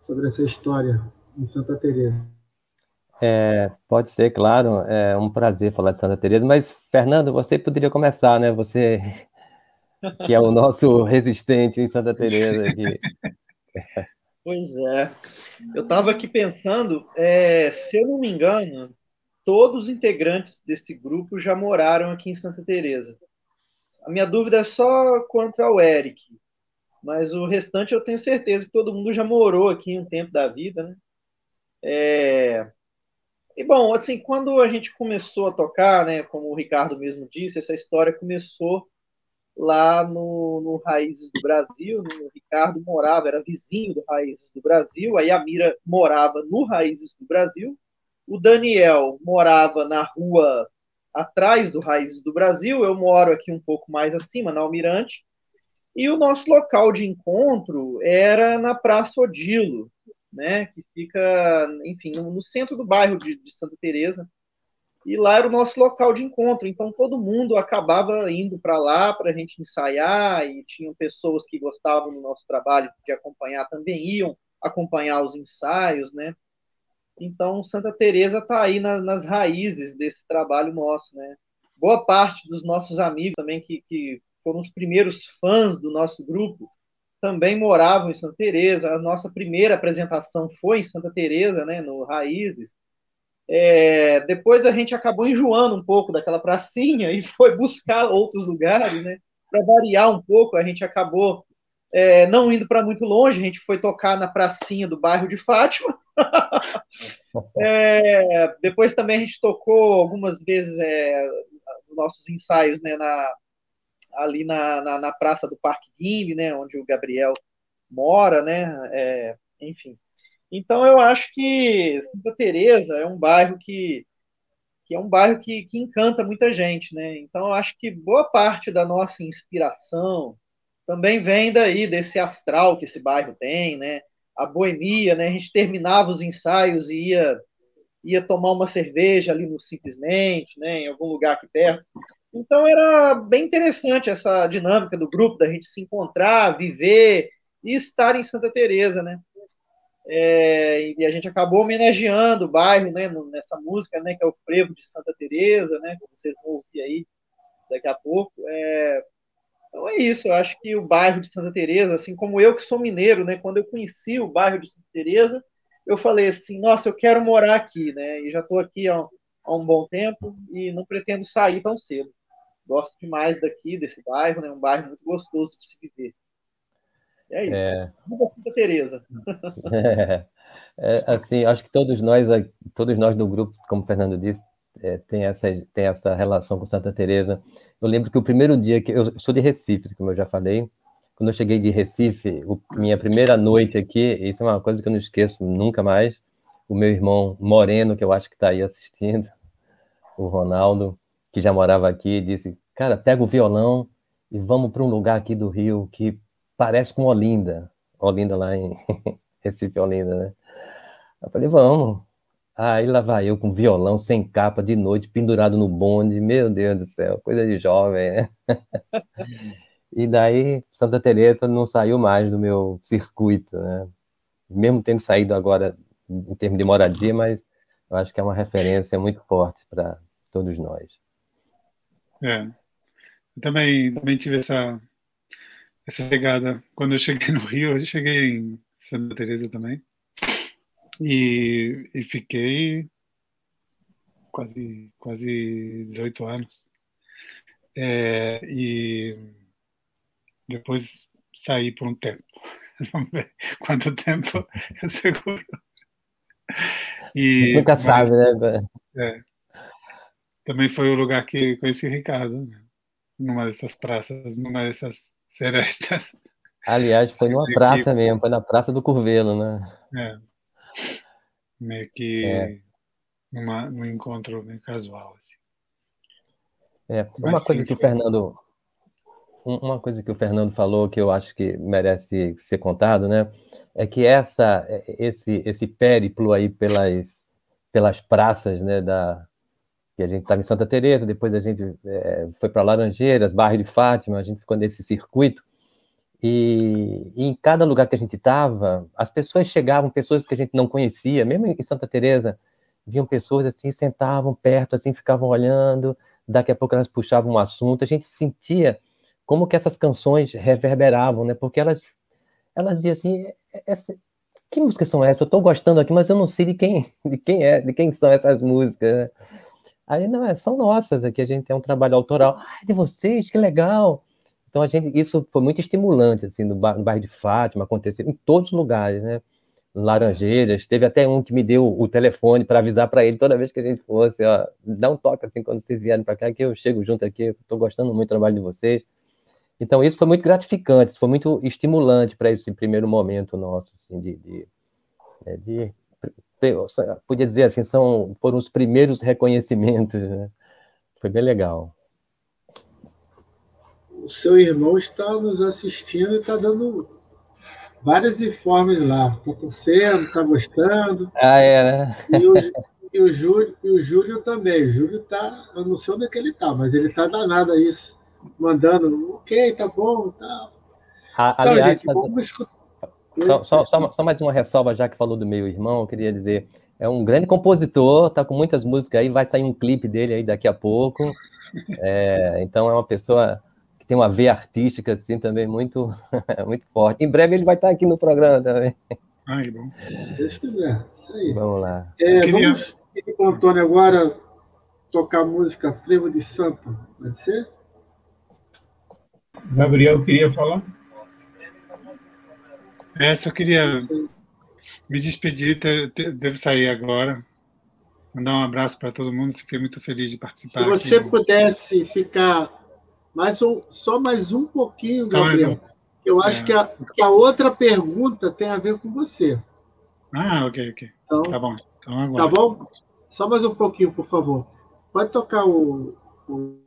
sobre essa história em Santa Teresa. É, pode ser, claro, é um prazer falar de Santa Teresa, mas Fernando, você poderia começar, né? Você que é o nosso resistente em Santa Teresa aqui. Pois é. Eu estava aqui pensando, é, se eu não me engano, todos os integrantes desse grupo já moraram aqui em Santa Teresa. A minha dúvida é só quanto ao Eric, mas o restante eu tenho certeza que todo mundo já morou aqui um tempo da vida, né? É... E bom, assim, quando a gente começou a tocar, né, como o Ricardo mesmo disse, essa história começou lá no, no Raízes do Brasil. Né? O Ricardo morava, era vizinho do Raízes do Brasil, aí a Mira morava no Raízes do Brasil. O Daniel morava na rua atrás do Raízes do Brasil, eu moro aqui um pouco mais acima, na Almirante. E o nosso local de encontro era na Praça Odilo, né, que fica, enfim, no, no centro do bairro de, de Santa Teresa. E lá era o nosso local de encontro, então todo mundo acabava indo para lá para a gente ensaiar, e tinham pessoas que gostavam do nosso trabalho de acompanhar também iam acompanhar os ensaios, né? Então Santa Teresa está aí na, nas raízes desse trabalho nosso, né? Boa parte dos nossos amigos também que, que foram os primeiros fãs do nosso grupo também moravam em Santa Teresa. A nossa primeira apresentação foi em Santa Teresa, né, no Raízes. É, depois a gente acabou enjoando um pouco daquela pracinha e foi buscar outros lugares, né? Para variar um pouco, a gente acabou é, não indo para muito longe, a gente foi tocar na pracinha do bairro de Fátima. é, depois também a gente tocou algumas vezes é, nossos ensaios né, na, ali na, na, na, Praça do Parque Guimbe, né, onde o Gabriel mora, né, é, enfim. Então eu acho que Santa Teresa é um bairro que, que é um bairro que, que encanta muita gente, né? Então eu acho que boa parte da nossa inspiração também vem daí desse astral que esse bairro tem, né? A boemia, né? A gente terminava os ensaios e ia ia tomar uma cerveja ali no simplesmente, né? Em algum lugar aqui perto. Então era bem interessante essa dinâmica do grupo da gente se encontrar, viver e estar em Santa Teresa, né? É, e a gente acabou homenageando o bairro, né, nessa música, né, que é o Frevo de Santa Teresa, né, como vocês vão ouvir aí daqui a pouco. É... Então é isso, eu acho que o bairro de Santa Teresa, assim como eu que sou mineiro, né, quando eu conheci o bairro de Santa Teresa, eu falei assim, nossa, eu quero morar aqui, né? E já estou aqui há, há, um bom tempo e não pretendo sair tão cedo. Gosto demais daqui, desse bairro, né? Um bairro muito gostoso de se viver. E é isso. É... Santa Teresa. É. É, assim, acho que todos nós, todos nós do grupo, como o Fernando disse, é, tem, essa, tem essa relação com Santa Teresa. Eu lembro que o primeiro dia que eu sou de Recife, como eu já falei, quando eu cheguei de Recife, o, minha primeira noite aqui, isso é uma coisa que eu não esqueço nunca mais. O meu irmão Moreno, que eu acho que está aí assistindo, o Ronaldo, que já morava aqui, disse: Cara, pega o violão e vamos para um lugar aqui do Rio que parece com Olinda. Olinda lá em Recife, Olinda, né? Eu falei: Vamos. Aí lá vai eu com violão, sem capa, de noite, pendurado no bonde. Meu Deus do céu, coisa de jovem, né? E daí Santa Teresa não saiu mais do meu circuito, né? Mesmo tendo saído agora em termos de moradia, mas eu acho que é uma referência muito forte para todos nós. É. Eu também, também tive essa, essa pegada. Quando eu cheguei no Rio, eu cheguei em Santa Teresa também. E, e fiquei quase, quase 18 anos. É, e depois sair por um tempo. Vamos ver quanto tempo eu seguro. E, Nunca mas, sabe, né? É, também foi o lugar que conheci o Ricardo, né? numa dessas praças, numa dessas serestas. Aliás, foi numa praça mesmo, foi na Praça do Curvelo, né? É. Meio que é. Numa, num encontro meio casual. Assim. É. Uma coisa que o Fernando uma coisa que o Fernando falou que eu acho que merece ser contado, né, é que essa, esse, esse périplo aí pelas, pelas praças, né, da, que a gente estava em Santa Teresa, depois a gente é, foi para Laranjeiras, bairro de Fátima, a gente ficou nesse circuito, e, e em cada lugar que a gente estava, as pessoas chegavam, pessoas que a gente não conhecia, mesmo em Santa Teresa, vinham pessoas assim, sentavam perto, assim, ficavam olhando, daqui a pouco elas puxavam um assunto, a gente sentia como que essas canções reverberavam, né? Porque elas, elas diziam assim, essa, que músicas são essas? Eu estou gostando aqui, mas eu não sei de quem, de quem é, de quem são essas músicas. Aí não é, são nossas aqui. A gente tem um trabalho autoral. Ah, de vocês, que legal. Então a gente, isso foi muito estimulante assim no, bar, no bairro de Fátima, aconteceu em todos os lugares, né? Laranjeiras, teve até um que me deu o telefone para avisar para ele toda vez que a gente fosse, ó, dá um toque assim quando vocês vierem para cá que eu chego junto aqui, estou gostando muito do trabalho de vocês. Então, isso foi muito gratificante, foi muito estimulante para esse primeiro momento nosso, assim, de, de, né, de, podia dizer assim, são, foram os primeiros reconhecimentos, né? Foi bem legal. O seu irmão está nos assistindo e está dando vários informes lá. Está torcendo, está gostando. Ah, é, né? E o, e o, Júlio, e o Júlio também. O Júlio está, eu não sei onde é que ele está, mas ele está danado a isso mandando, ok, tá bom, tá. então, aliás, gente, vamos escutar. Só, só, só, só, mais uma ressalva, já que falou do meu irmão, eu queria dizer, é um grande compositor, tá com muitas músicas aí, vai sair um clipe dele aí daqui a pouco. É, então é uma pessoa tem uma veia artística assim também muito, muito forte. Em breve ele vai estar aqui no programa também. Ai, bom. Deus quiser, isso aí. Vamos lá. É, queria... Vamos ir com o Antônio agora tocar a música Frevo de Sampa, pode ser? Gabriel queria falar? É, só queria me despedir, devo sair agora. Mandar um abraço para todo mundo, fiquei muito feliz de participar. Se você aqui. pudesse ficar mais um, só mais um pouquinho, Gabriel. Um. Eu acho é. que, a, que, a, outra pergunta tem a ver com você. Ah, ok, ok. Então, tá bom. Então, agora. Tá bom? Só mais um pouquinho, por favor. Pode tocar o, o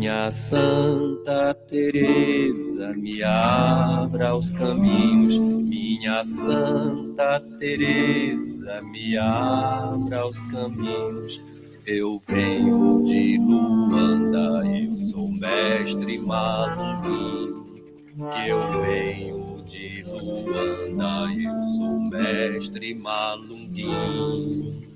Minha Santa Teresa, me abra os caminhos. Minha Santa Teresa, me abra os caminhos. Eu venho de Luanda, eu sou mestre Malunguinho, que eu venho de Luanda, eu sou mestre Malunguinho.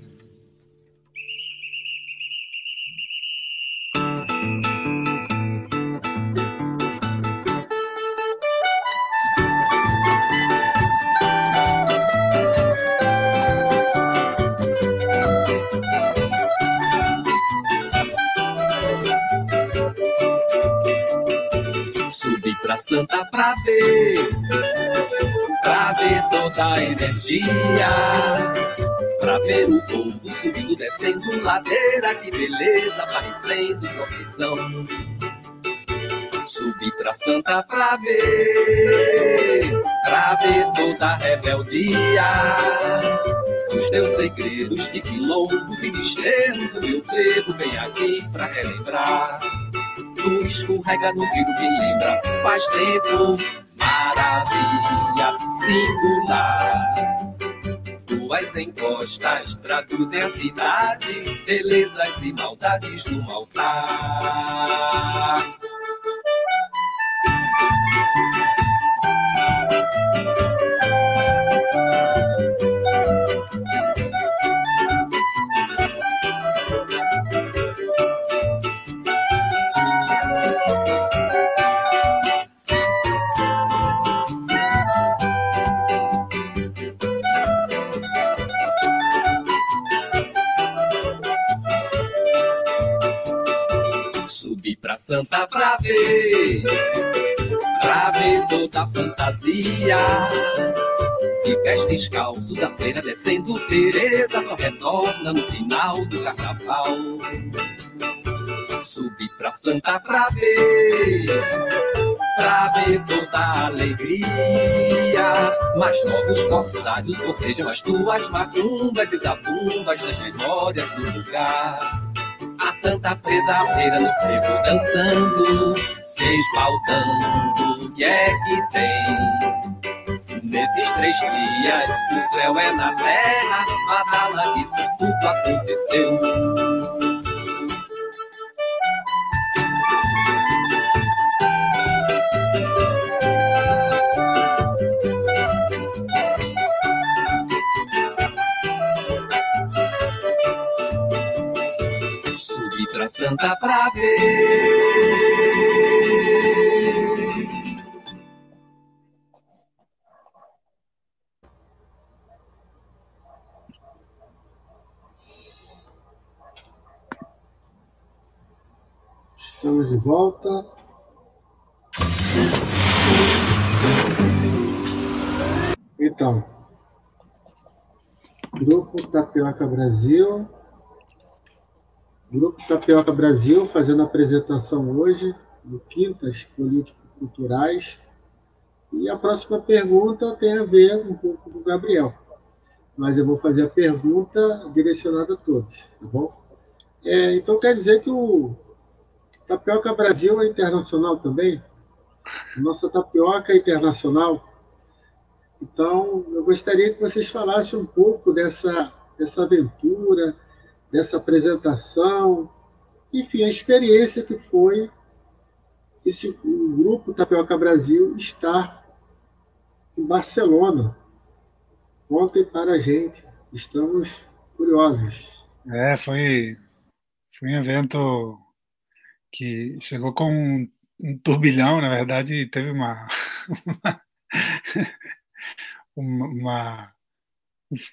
Pra Santa pra ver, pra ver toda a energia, pra ver o povo subindo, descendo ladeira, que beleza, aparecendo procissão. Subi pra Santa pra ver, pra ver toda a rebeldia, os teus segredos de quilombos e mistérios do meu frevo, vem aqui pra relembrar escorrega no trilho que lembra. Faz tempo maravilha singular. Tuas encostas traduzem a cidade belezas e maldades no altar Santa pra ver, pra ver toda a fantasia. De pés descalços, a feira descendo, Tereza só retorna no final do carnaval. Subi pra Santa pra ver, pra ver toda a alegria. Mais novos corsários cortejam as tuas macumbas e zabumbas nas memórias do lugar. Santa presa à beira no frevo dançando, se esbaldando. O que é que tem? Nesses três dias, o céu é na terra, badala isso tudo aconteceu. Santa pra ver. Estamos de volta. Então, Grupo Tapioca Brasil. Grupo Tapioca Brasil fazendo apresentação hoje do Quintas Político-Culturais. E a próxima pergunta tem a ver um pouco com o Gabriel. Mas eu vou fazer a pergunta direcionada a todos, tá bom? É, então quer dizer que o Tapioca Brasil é internacional também? Nossa tapioca é internacional. Então, eu gostaria que vocês falassem um pouco dessa, dessa aventura, dessa apresentação, enfim, a experiência que foi esse grupo Tapioca Brasil estar em Barcelona. Contem para a gente, estamos curiosos. É, foi, foi um evento que chegou com um, um turbilhão, na verdade, teve uma, uma, uma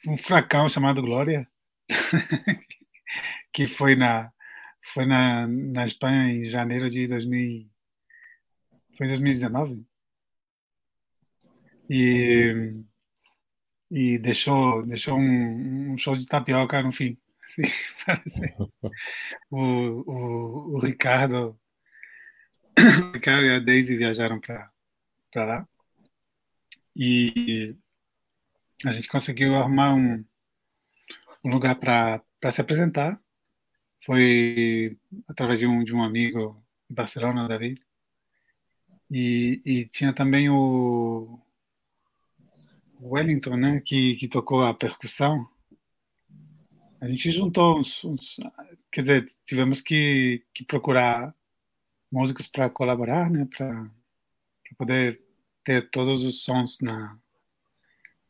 um furacão chamado Glória, que foi na foi na, na Espanha em janeiro de 2000 foi 2019 e e deixou deixou um, um show de tapioca no fim assim, parece. o, o, o Ricardo o Ricardo e a Daisy viajaram para para lá e a gente conseguiu arrumar um, um lugar para se apresentar. Foi através de um, de um amigo de Barcelona, David. E, e tinha também o Wellington, né, que, que tocou a percussão. A gente juntou uns, uns quer dizer, tivemos que, que procurar músicos para colaborar, né, para poder ter todos os sons na,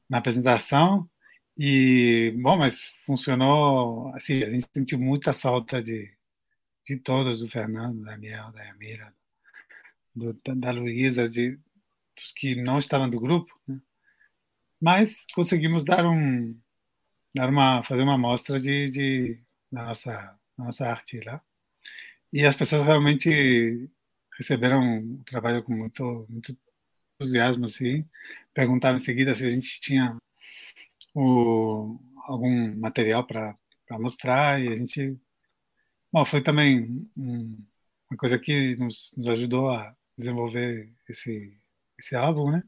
na apresentação. E, bom, mas funcionou, assim, a gente sentiu muita falta de, de todos, do Fernando, da Daniel, da Yamira, do, da Luísa, de, dos que não estavam do grupo, né? mas conseguimos dar um, dar uma, fazer uma amostra de, de, da, nossa, da nossa arte lá. E as pessoas realmente receberam o trabalho com muito, muito entusiasmo, assim. Perguntaram em seguida se a gente tinha o, algum material para mostrar e a gente... Bom, foi também um, uma coisa que nos, nos ajudou a desenvolver esse, esse álbum, né?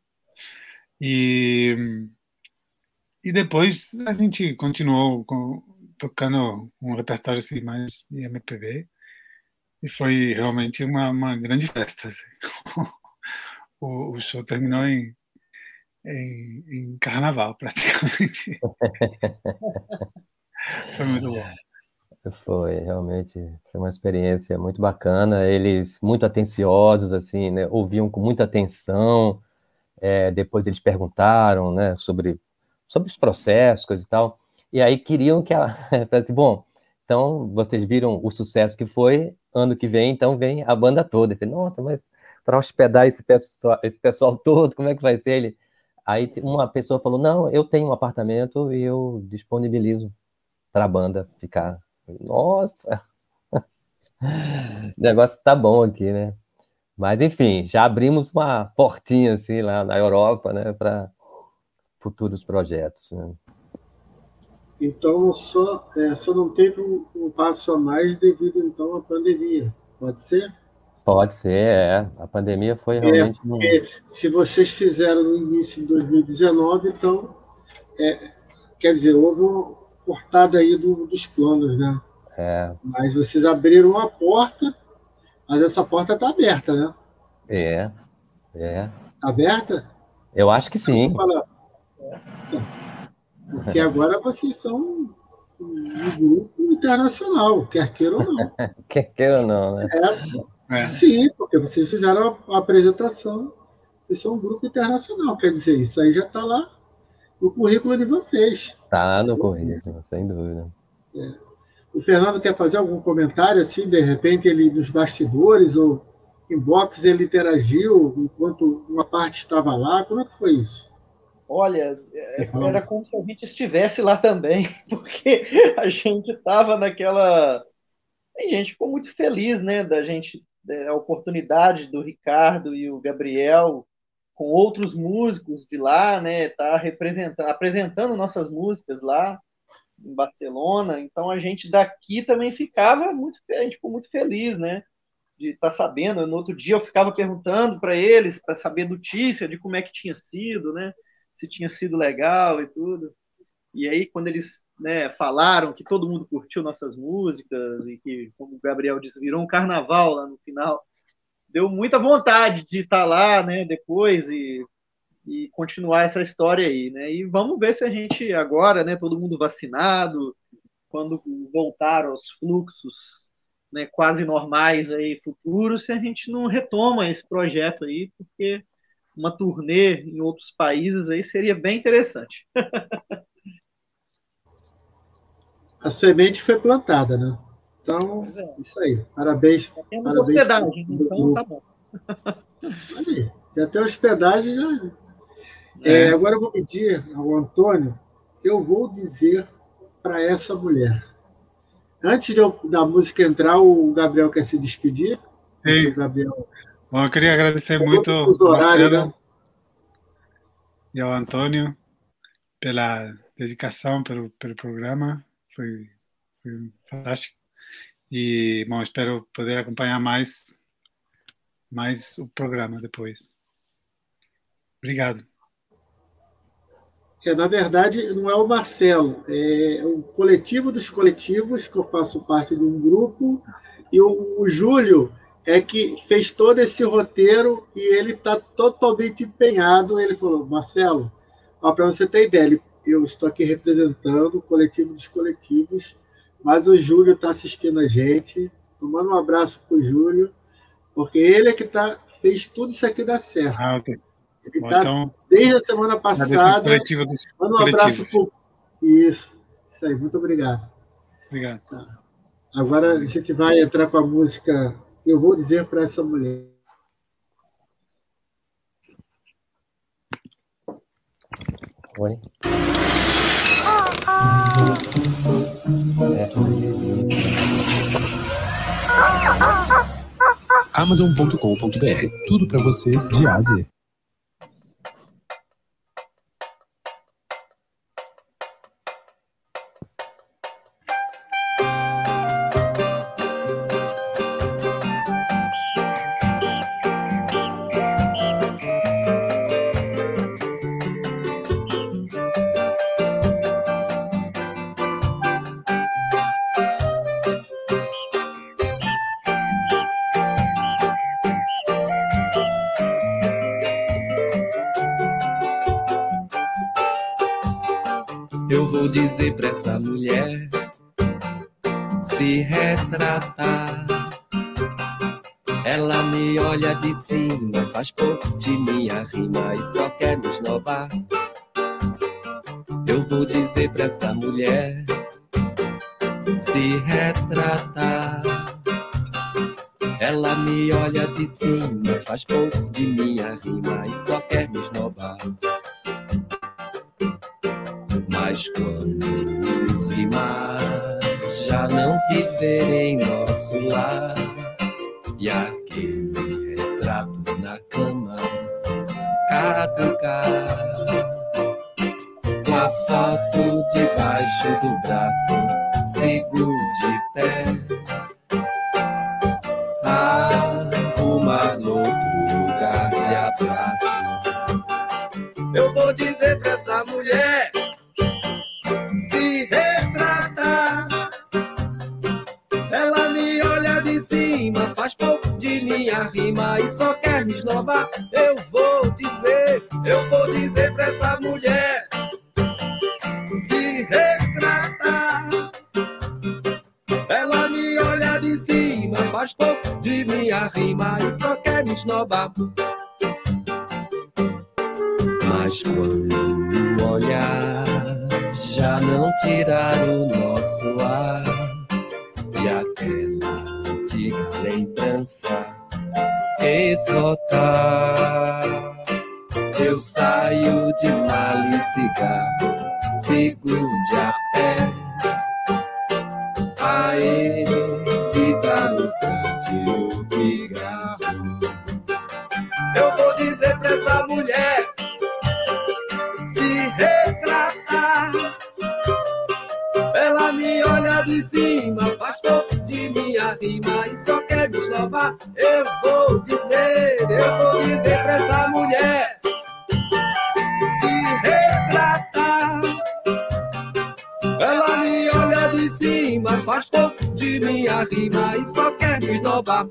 E, e depois a gente continuou com, tocando um repertório assim, mais de MPB e foi realmente uma, uma grande festa. Assim. o, o, show terminou em, em, em carnaval, praticamente. foi muito bom. Foi, realmente, foi uma experiência muito bacana. Eles muito atenciosos, assim, né? Ouviam com muita atenção. É, depois eles perguntaram, né, sobre, sobre os processos, coisa e tal. E aí queriam que ela, assim, bom, então vocês viram o sucesso que foi, ano que vem, então vem a banda toda. Eu falei, nossa, mas para hospedar esse pessoal, esse pessoal todo, como é que vai ser ele? Aí uma pessoa falou, não, eu tenho um apartamento e eu disponibilizo para a banda ficar nossa! O negócio tá bom aqui, né? Mas, enfim, já abrimos uma portinha assim lá na Europa, né, para futuros projetos. Né? Então, só, é, só não teve um, um, passo a mais devido, então, à pandemia. Pode ser? Pode ser, é. A pandemia foi é, realmente... É, porque se vocês fizeram no início de 2019, então, é, quer dizer, houve uma, cortada aí do, dos planos, né? É. Mas vocês abriram uma porta, mas essa porta está aberta, né? É, é. Tá aberta? Eu acho que sim. Porque agora vocês são um grupo internacional, quer queira ou não. quer queira ou não, né? É, é. Sim, porque vocês fizeram a apresentação, vocês são um grupo internacional, quer dizer, isso aí já está lá no currículo de vocês. Tá no currículo, sem dúvida. É. O Fernando quer fazer algum comentário assim, de repente ele nos bastidores ou em box ele interagiu enquanto uma parte estava lá. Como é que foi isso? Olha, é, era como se a gente estivesse lá também, porque a gente estava naquela. A gente ficou muito feliz, né, da gente, a oportunidade do Ricardo e o Gabriel com outros músicos de lá, né? Tá representando, apresentando nossas músicas lá em Barcelona. Então a gente daqui também ficava muito, a gente ficou muito feliz, né? De estar tá sabendo. No outro dia eu ficava perguntando para eles para saber notícia de como é que tinha sido, né? Se tinha sido legal e tudo. E aí quando eles né, falaram que todo mundo curtiu nossas músicas e que, como o Gabriel disse, virou um carnaval lá no final deu muita vontade de estar tá lá, né, depois e, e continuar essa história aí, né? E vamos ver se a gente agora, né, todo mundo vacinado, quando voltar aos fluxos, né, quase normais aí futuros, se a gente não retoma esse projeto aí, porque uma turnê em outros países aí seria bem interessante. a semente foi plantada, né? Então, é. isso aí. Parabéns. Já temos parabéns hospedagem, então tá bom. Aí, já tem hospedagem. Já... É. É, agora eu vou pedir ao Antônio, eu vou dizer para essa mulher. Antes eu, da música entrar, o Gabriel quer se despedir. Sim. O Gabriel... Bom, eu queria agradecer eu muito ao Marcelo né? e ao Antônio pela dedicação, pelo, pelo programa. Foi, foi fantástico. E, bom, espero poder acompanhar mais, mais o programa depois. Obrigado. É, na verdade, não é o Marcelo, é o coletivo dos coletivos, que eu faço parte de um grupo, e o, o Júlio é que fez todo esse roteiro e ele está totalmente empenhado. Ele falou, Marcelo, para você ter ideia, ele, eu estou aqui representando o coletivo dos coletivos mas o Júlio está assistindo a gente. Manda um abraço para o Júlio. Porque ele é que tá, fez tudo isso aqui dar certo. Ah, ok. Ele Bom, tá, então, desde a semana na passada. dos Manda um abraço pro. Isso, isso aí, muito obrigado. Obrigado. Agora a gente vai entrar com a música Eu Vou Dizer para Essa Mulher. Amazon.com.br. Tudo para você de A mulher de cima, pouco de minha rima e só quer me esnobar. Eu vou dizer, eu vou dizer pra essa mulher se retratar. Ela me olha de cima, pouco de minha rima e só quer me esnobar.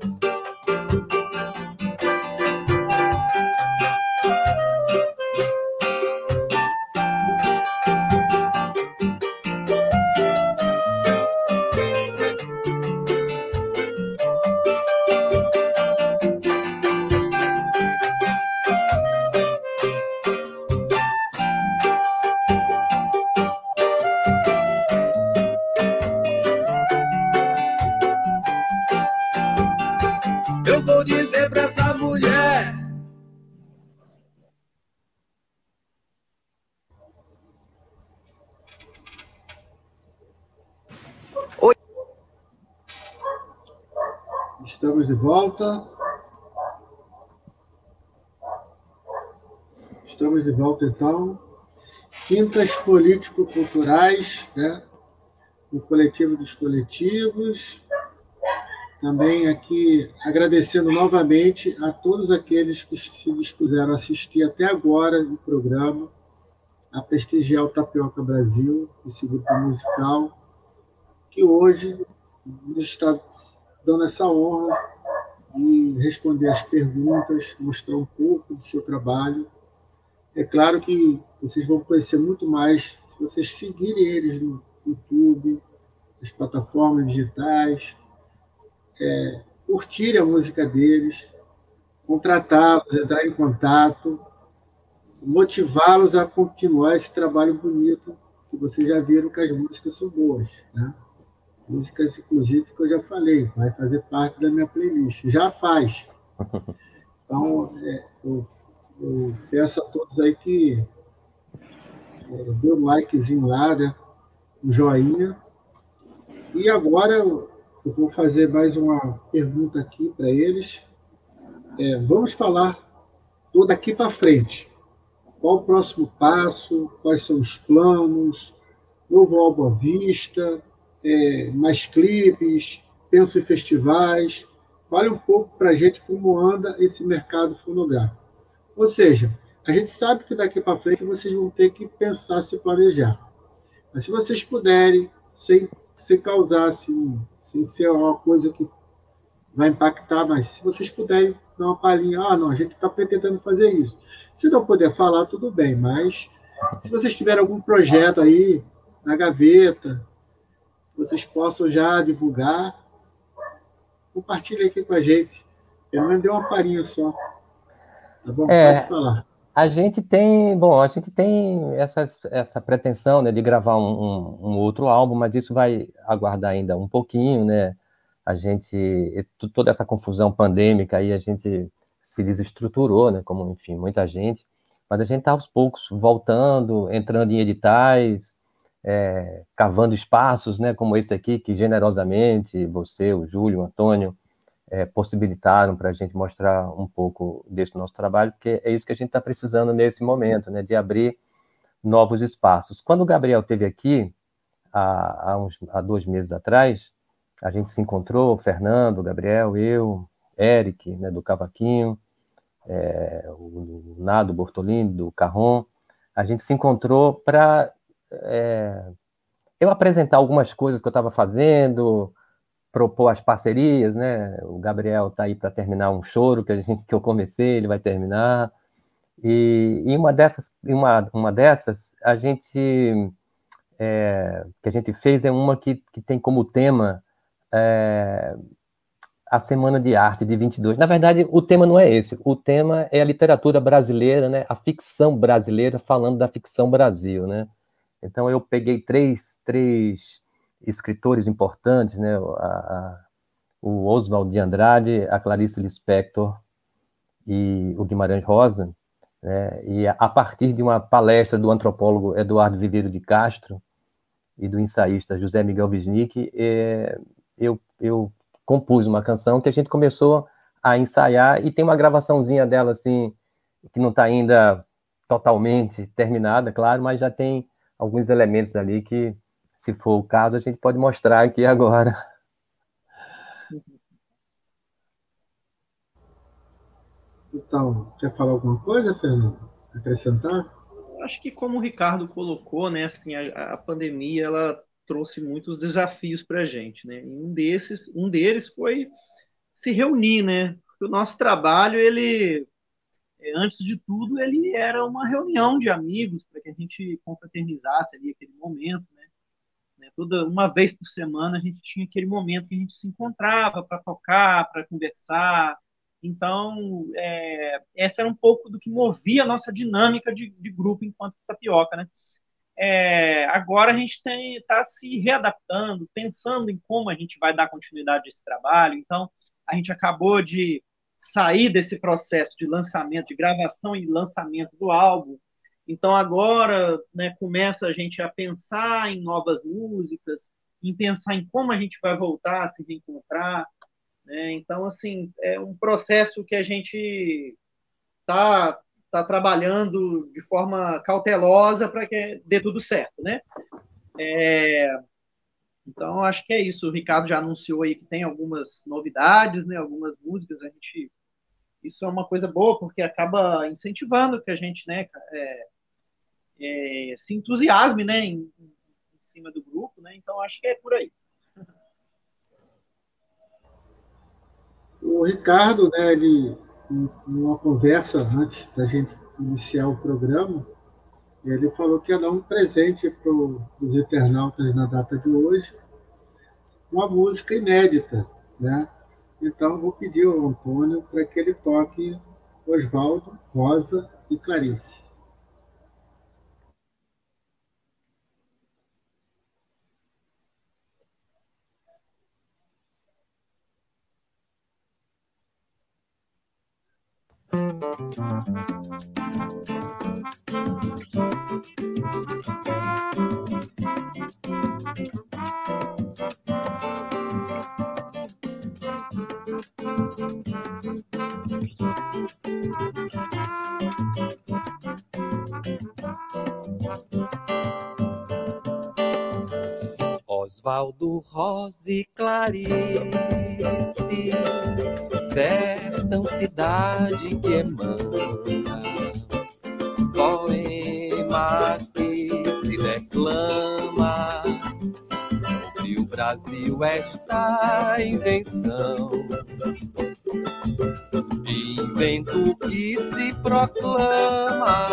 De volta, então. Quintas político-culturais, né? o coletivo dos coletivos. Também aqui agradecendo novamente a todos aqueles que se dispuseram a assistir até agora o programa, a prestigiar o Tapioca Brasil, esse grupo musical, que hoje nos está dando essa honra de responder as perguntas, mostrar um pouco do seu trabalho. É claro que vocês vão conhecer muito mais se vocês seguirem eles no YouTube, nas plataformas digitais. É, curtirem a música deles, contratá-los, entrar em contato, motivá-los a continuar esse trabalho bonito que vocês já viram que as músicas são boas, né? Músicas, inclusive, que eu já falei, vai fazer parte da minha playlist. Já faz. Então, é, eu, eu, peço a todos aí que é, dê um likezinho lá, né? um joinha. E agora eu vou fazer mais uma pergunta aqui para eles. É, vamos falar do daqui para frente. Qual o próximo passo? Quais são os planos? Novo álbum à vista? É, mais clipes? Penso em festivais? Fale um pouco para a gente como anda esse mercado fonográfico. Ou seja, a gente sabe que daqui para frente vocês vão ter que pensar, se planejar. Mas se vocês puderem, sem, sem causar, assim, sem ser uma coisa que vai impactar, mas se vocês puderem dar uma palhinha, ah, não, a gente está pretendendo fazer isso. Se não puder falar, tudo bem, mas se vocês tiverem algum projeto aí na gaveta, vocês possam já divulgar, compartilhe aqui com a gente. Pelo menos dê uma palhinha só. Tá? É, falar. A gente tem, bom, a gente tem essa, essa pretensão, né, de gravar um, um, um outro álbum, mas isso vai aguardar ainda um pouquinho, né? A gente, toda essa confusão pandêmica aí, a gente se desestruturou, né? Como, enfim, muita gente. Mas a gente está aos poucos voltando, entrando em editais, é, cavando espaços, né? Como esse aqui, que generosamente você, o Júlio, o Antônio, é, possibilitaram para a gente mostrar um pouco desse nosso trabalho, porque é isso que a gente está precisando nesse momento, né? De abrir novos espaços. Quando o Gabriel teve aqui, há, há, uns, há dois meses atrás, a gente se encontrou, Fernando, Gabriel, eu, Eric, né, do Cavaquinho, é, o, Nado Bortolini, do Carron, a gente se encontrou para é, eu apresentar algumas coisas que eu estava fazendo, propor as parcerias, né? O Gabriel está aí para terminar um choro que a gente que eu comecei, ele vai terminar. E, e uma dessas, uma, uma dessas, a gente é, que a gente fez é uma que, que tem como tema é, a Semana de Arte de 22. Na verdade, o tema não é esse. O tema é a literatura brasileira, né? A ficção brasileira, falando da ficção Brasil, né? Então, eu peguei três, três escritores importantes, né? A, a, o Oswald de Andrade, a Clarice Lispector e o Guimarães Rosa, né? E a, a partir de uma palestra do antropólogo Eduardo Viveiro de Castro e do ensaísta José Miguel Wisnik, é, eu, eu compus uma canção que a gente começou a ensaiar e tem uma gravaçãozinha dela assim que não está ainda totalmente terminada, claro, mas já tem alguns elementos ali que, se for o caso, a gente pode mostrar aqui agora. Então, quer falar alguma coisa, Fernando? Acrescentar? Acho que como o Ricardo colocou, né, assim, a, a pandemia ela trouxe muitos desafios para a gente, né? E um desses, um deles foi se reunir, né? O nosso trabalho, ele, é, antes de tudo, ele era uma reunião de amigos para que a gente confraternizasse ali aquele momento, né? Toda uma vez por semana a gente tinha aquele momento que a gente se encontrava para tocar, para conversar. Então, é, essa era um pouco do que movia a nossa dinâmica de, de grupo enquanto tapioca, né? É, agora a gente está se readaptando, pensando em como a gente vai dar continuidade a esse trabalho. Então, a gente acabou de sair desse processo de lançamento, de gravação e lançamento do álbum. Então, agora né, começa a gente a pensar em novas músicas, em pensar em como a gente vai voltar a se reencontrar. Né? Então, assim, é um processo que a gente está está trabalhando de forma cautelosa para que dê tudo certo, né? É, então, acho que é isso. O Ricardo já anunciou aí que tem algumas novidades, né? Algumas músicas. A gente, isso é uma coisa boa porque acaba incentivando que a gente, né? É, é, se entusiasme, né? Em, em cima do grupo, né? Então, acho que é por aí. O Ricardo, né? Ele numa conversa antes da gente iniciar o programa, ele falou que ia dar um presente para os internautas na data de hoje, uma música inédita, né? Então, vou pedir ao Antônio para que ele toque Oswaldo, Rosa e Clarice. Osvaldo Rose Clarice, sertão cidade que emana, poema que se declama sobre o Brasil esta invenção. Invento que se proclama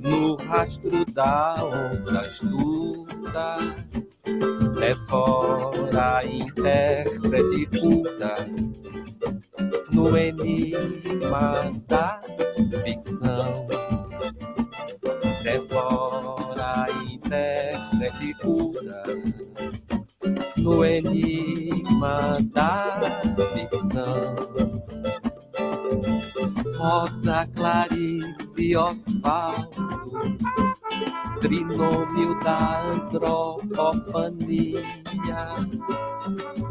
no rastro da onça astuta, devora intérprete culta, no enigma da ficção. Devora intérprete culta, no enigma da ficção. Rosa Clarice Osvaldo, trinômio da antropofania,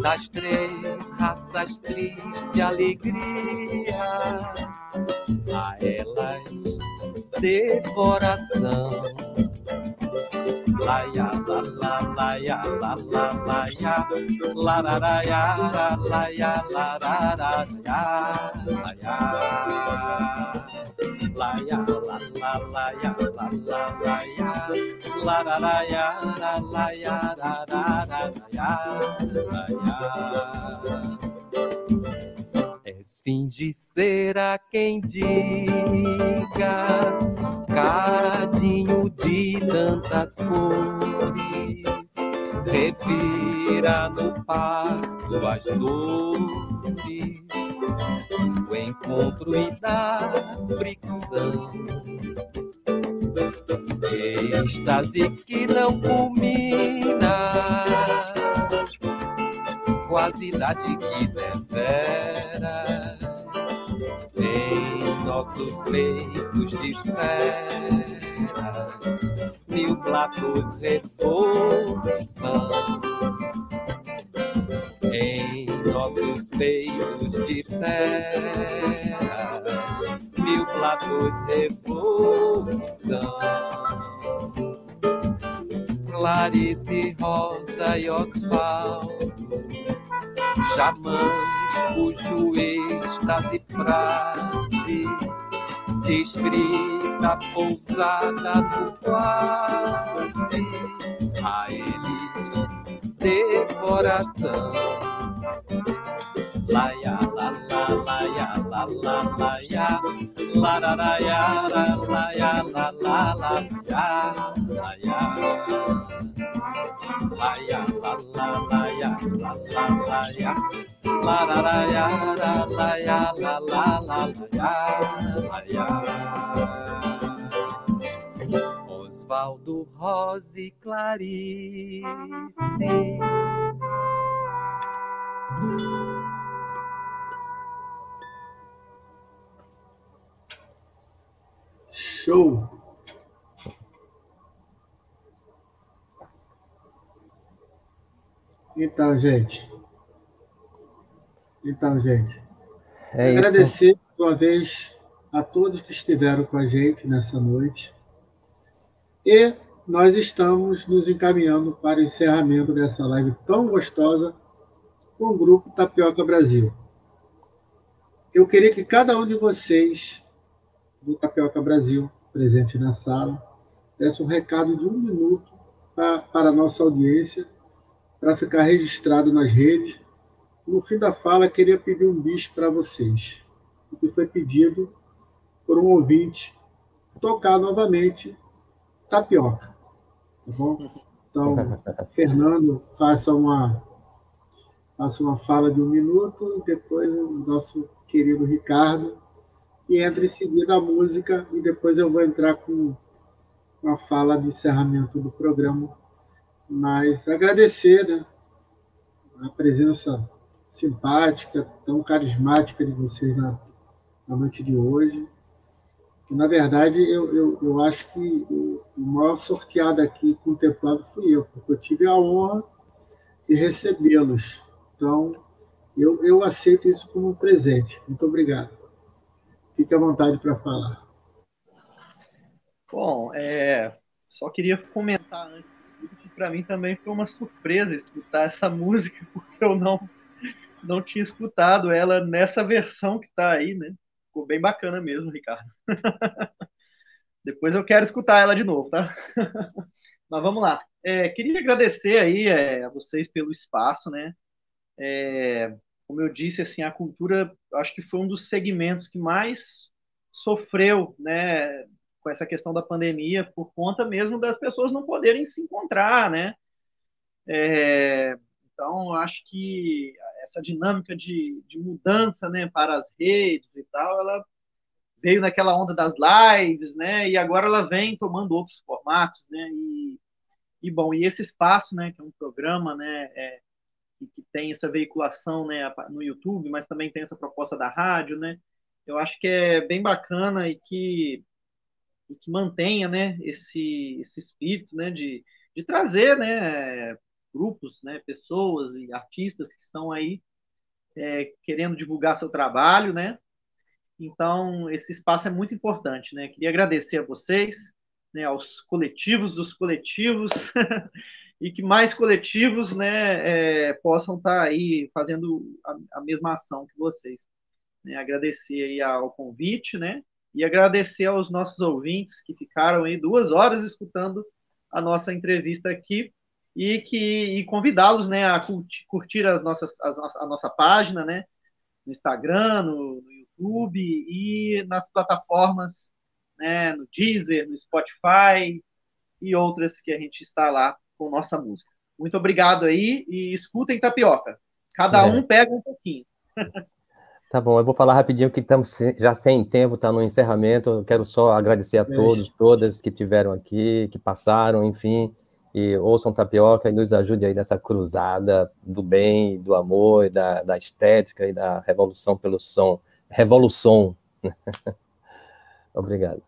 das três raças triste alegria, a elas devoração. Laia, la, la, laia, la, la, laia, la, la, laia, la, laia, la, la, la, laia, laia, la, la, la, la, laia, la, la, laia, la, laia, la, la, la, laia. És fim de ser a quem diga, cadinho de tantas cores, revira no pasto as dores do encontro e da fricção. Êxtase que não culmina, quasidade que devera em nossos peitos de fera, mil platos revolução. Em nossos peitos de fera, mil platos revolução. Clarice, Rosa e Osvaldo, chamamos cujo êxtase frase, escrita pousada no quase, a eles devoração. Laia, la, la, laia, la, la, laia, la, la, laia, la, laia, la, la, la, laia, laia, la, la, laia, la, la, laia, la, la, laia, la, laia, la, la, la, laia, laia. Osvaldo Rose Clarice. Show! Então, gente. Então, gente. É isso. Agradecer uma vez a todos que estiveram com a gente nessa noite. E nós estamos nos encaminhando para o encerramento dessa live tão gostosa com o grupo Tapioca Brasil. Eu queria que cada um de vocês do Tapioca Brasil, presente na sala, desse um recado de um minuto para, para a nossa audiência, para ficar registrado nas redes. No fim da fala, queria pedir um bicho para vocês, o que foi pedido por um ouvinte tocar novamente tapioca. Tá bom? Então, Fernando, faça uma, faço uma fala de um minuto, e depois o nosso querido Ricardo, e entra em seguida a música, e depois eu vou entrar com uma fala de encerramento do programa. Mas agradecer né, a presença simpática, tão carismática de vocês na, na noite de hoje. Na verdade, eu, eu, eu acho que o, o maior sorteado aqui contemplado fui eu, porque eu tive a honra de recebê-los. Então, eu, eu aceito isso como um presente. Muito obrigado. Fique à vontade para falar. Bom, é, só queria comentar antes para mim também foi uma surpresa escutar essa música, porque eu não não tinha escutado ela nessa versão que está aí, né? Ficou bem bacana mesmo, Ricardo. Depois eu quero escutar ela de novo, tá? Mas vamos lá. É, queria agradecer aí é, a vocês pelo espaço, né? É, como eu disse, assim, a cultura, acho que foi um dos segmentos que mais sofreu, né, com essa questão da pandemia, por conta mesmo das pessoas não poderem se encontrar, né? É, então, acho que essa dinâmica de, de mudança né, para as redes e tal, ela veio naquela onda das lives, né? E agora ela vem tomando outros formatos, né? E, e bom, e esse espaço, né? Que é um programa, né? É, que, tem essa veiculação, né? No YouTube, mas também tem essa proposta da rádio, né? Eu acho que é bem bacana e que e que mantenha, né? Esse esse espírito, né? De, de trazer, né? grupos, né, pessoas e artistas que estão aí é, querendo divulgar seu trabalho, né? Então, esse espaço é muito importante, né? Queria agradecer a vocês, né, aos coletivos dos coletivos, e que mais coletivos, né, é, possam estar aí fazendo a, a, mesma ação que vocês. Né? Agradecer aí ao convite, né? E agradecer aos nossos ouvintes que ficaram aí duas horas escutando a nossa entrevista aqui e que convidá-los né, a curtir, curtir as nossas, as, a nossa página né, no Instagram, no, no YouTube e nas plataformas, né, no Deezer, no Spotify e outras que a gente está lá com nossa música. Muito obrigado aí e escutem Tapioca. Cada é. um pega um pouquinho. Tá bom, eu vou falar rapidinho que estamos já sem tempo, está no encerramento. Eu quero só agradecer a todos, todas que tiveram aqui, que passaram, enfim e ouçam tapioca e nos ajude aí nessa cruzada do bem, do amor, da, da estética e da revolução pelo som. Revolução. Obrigado.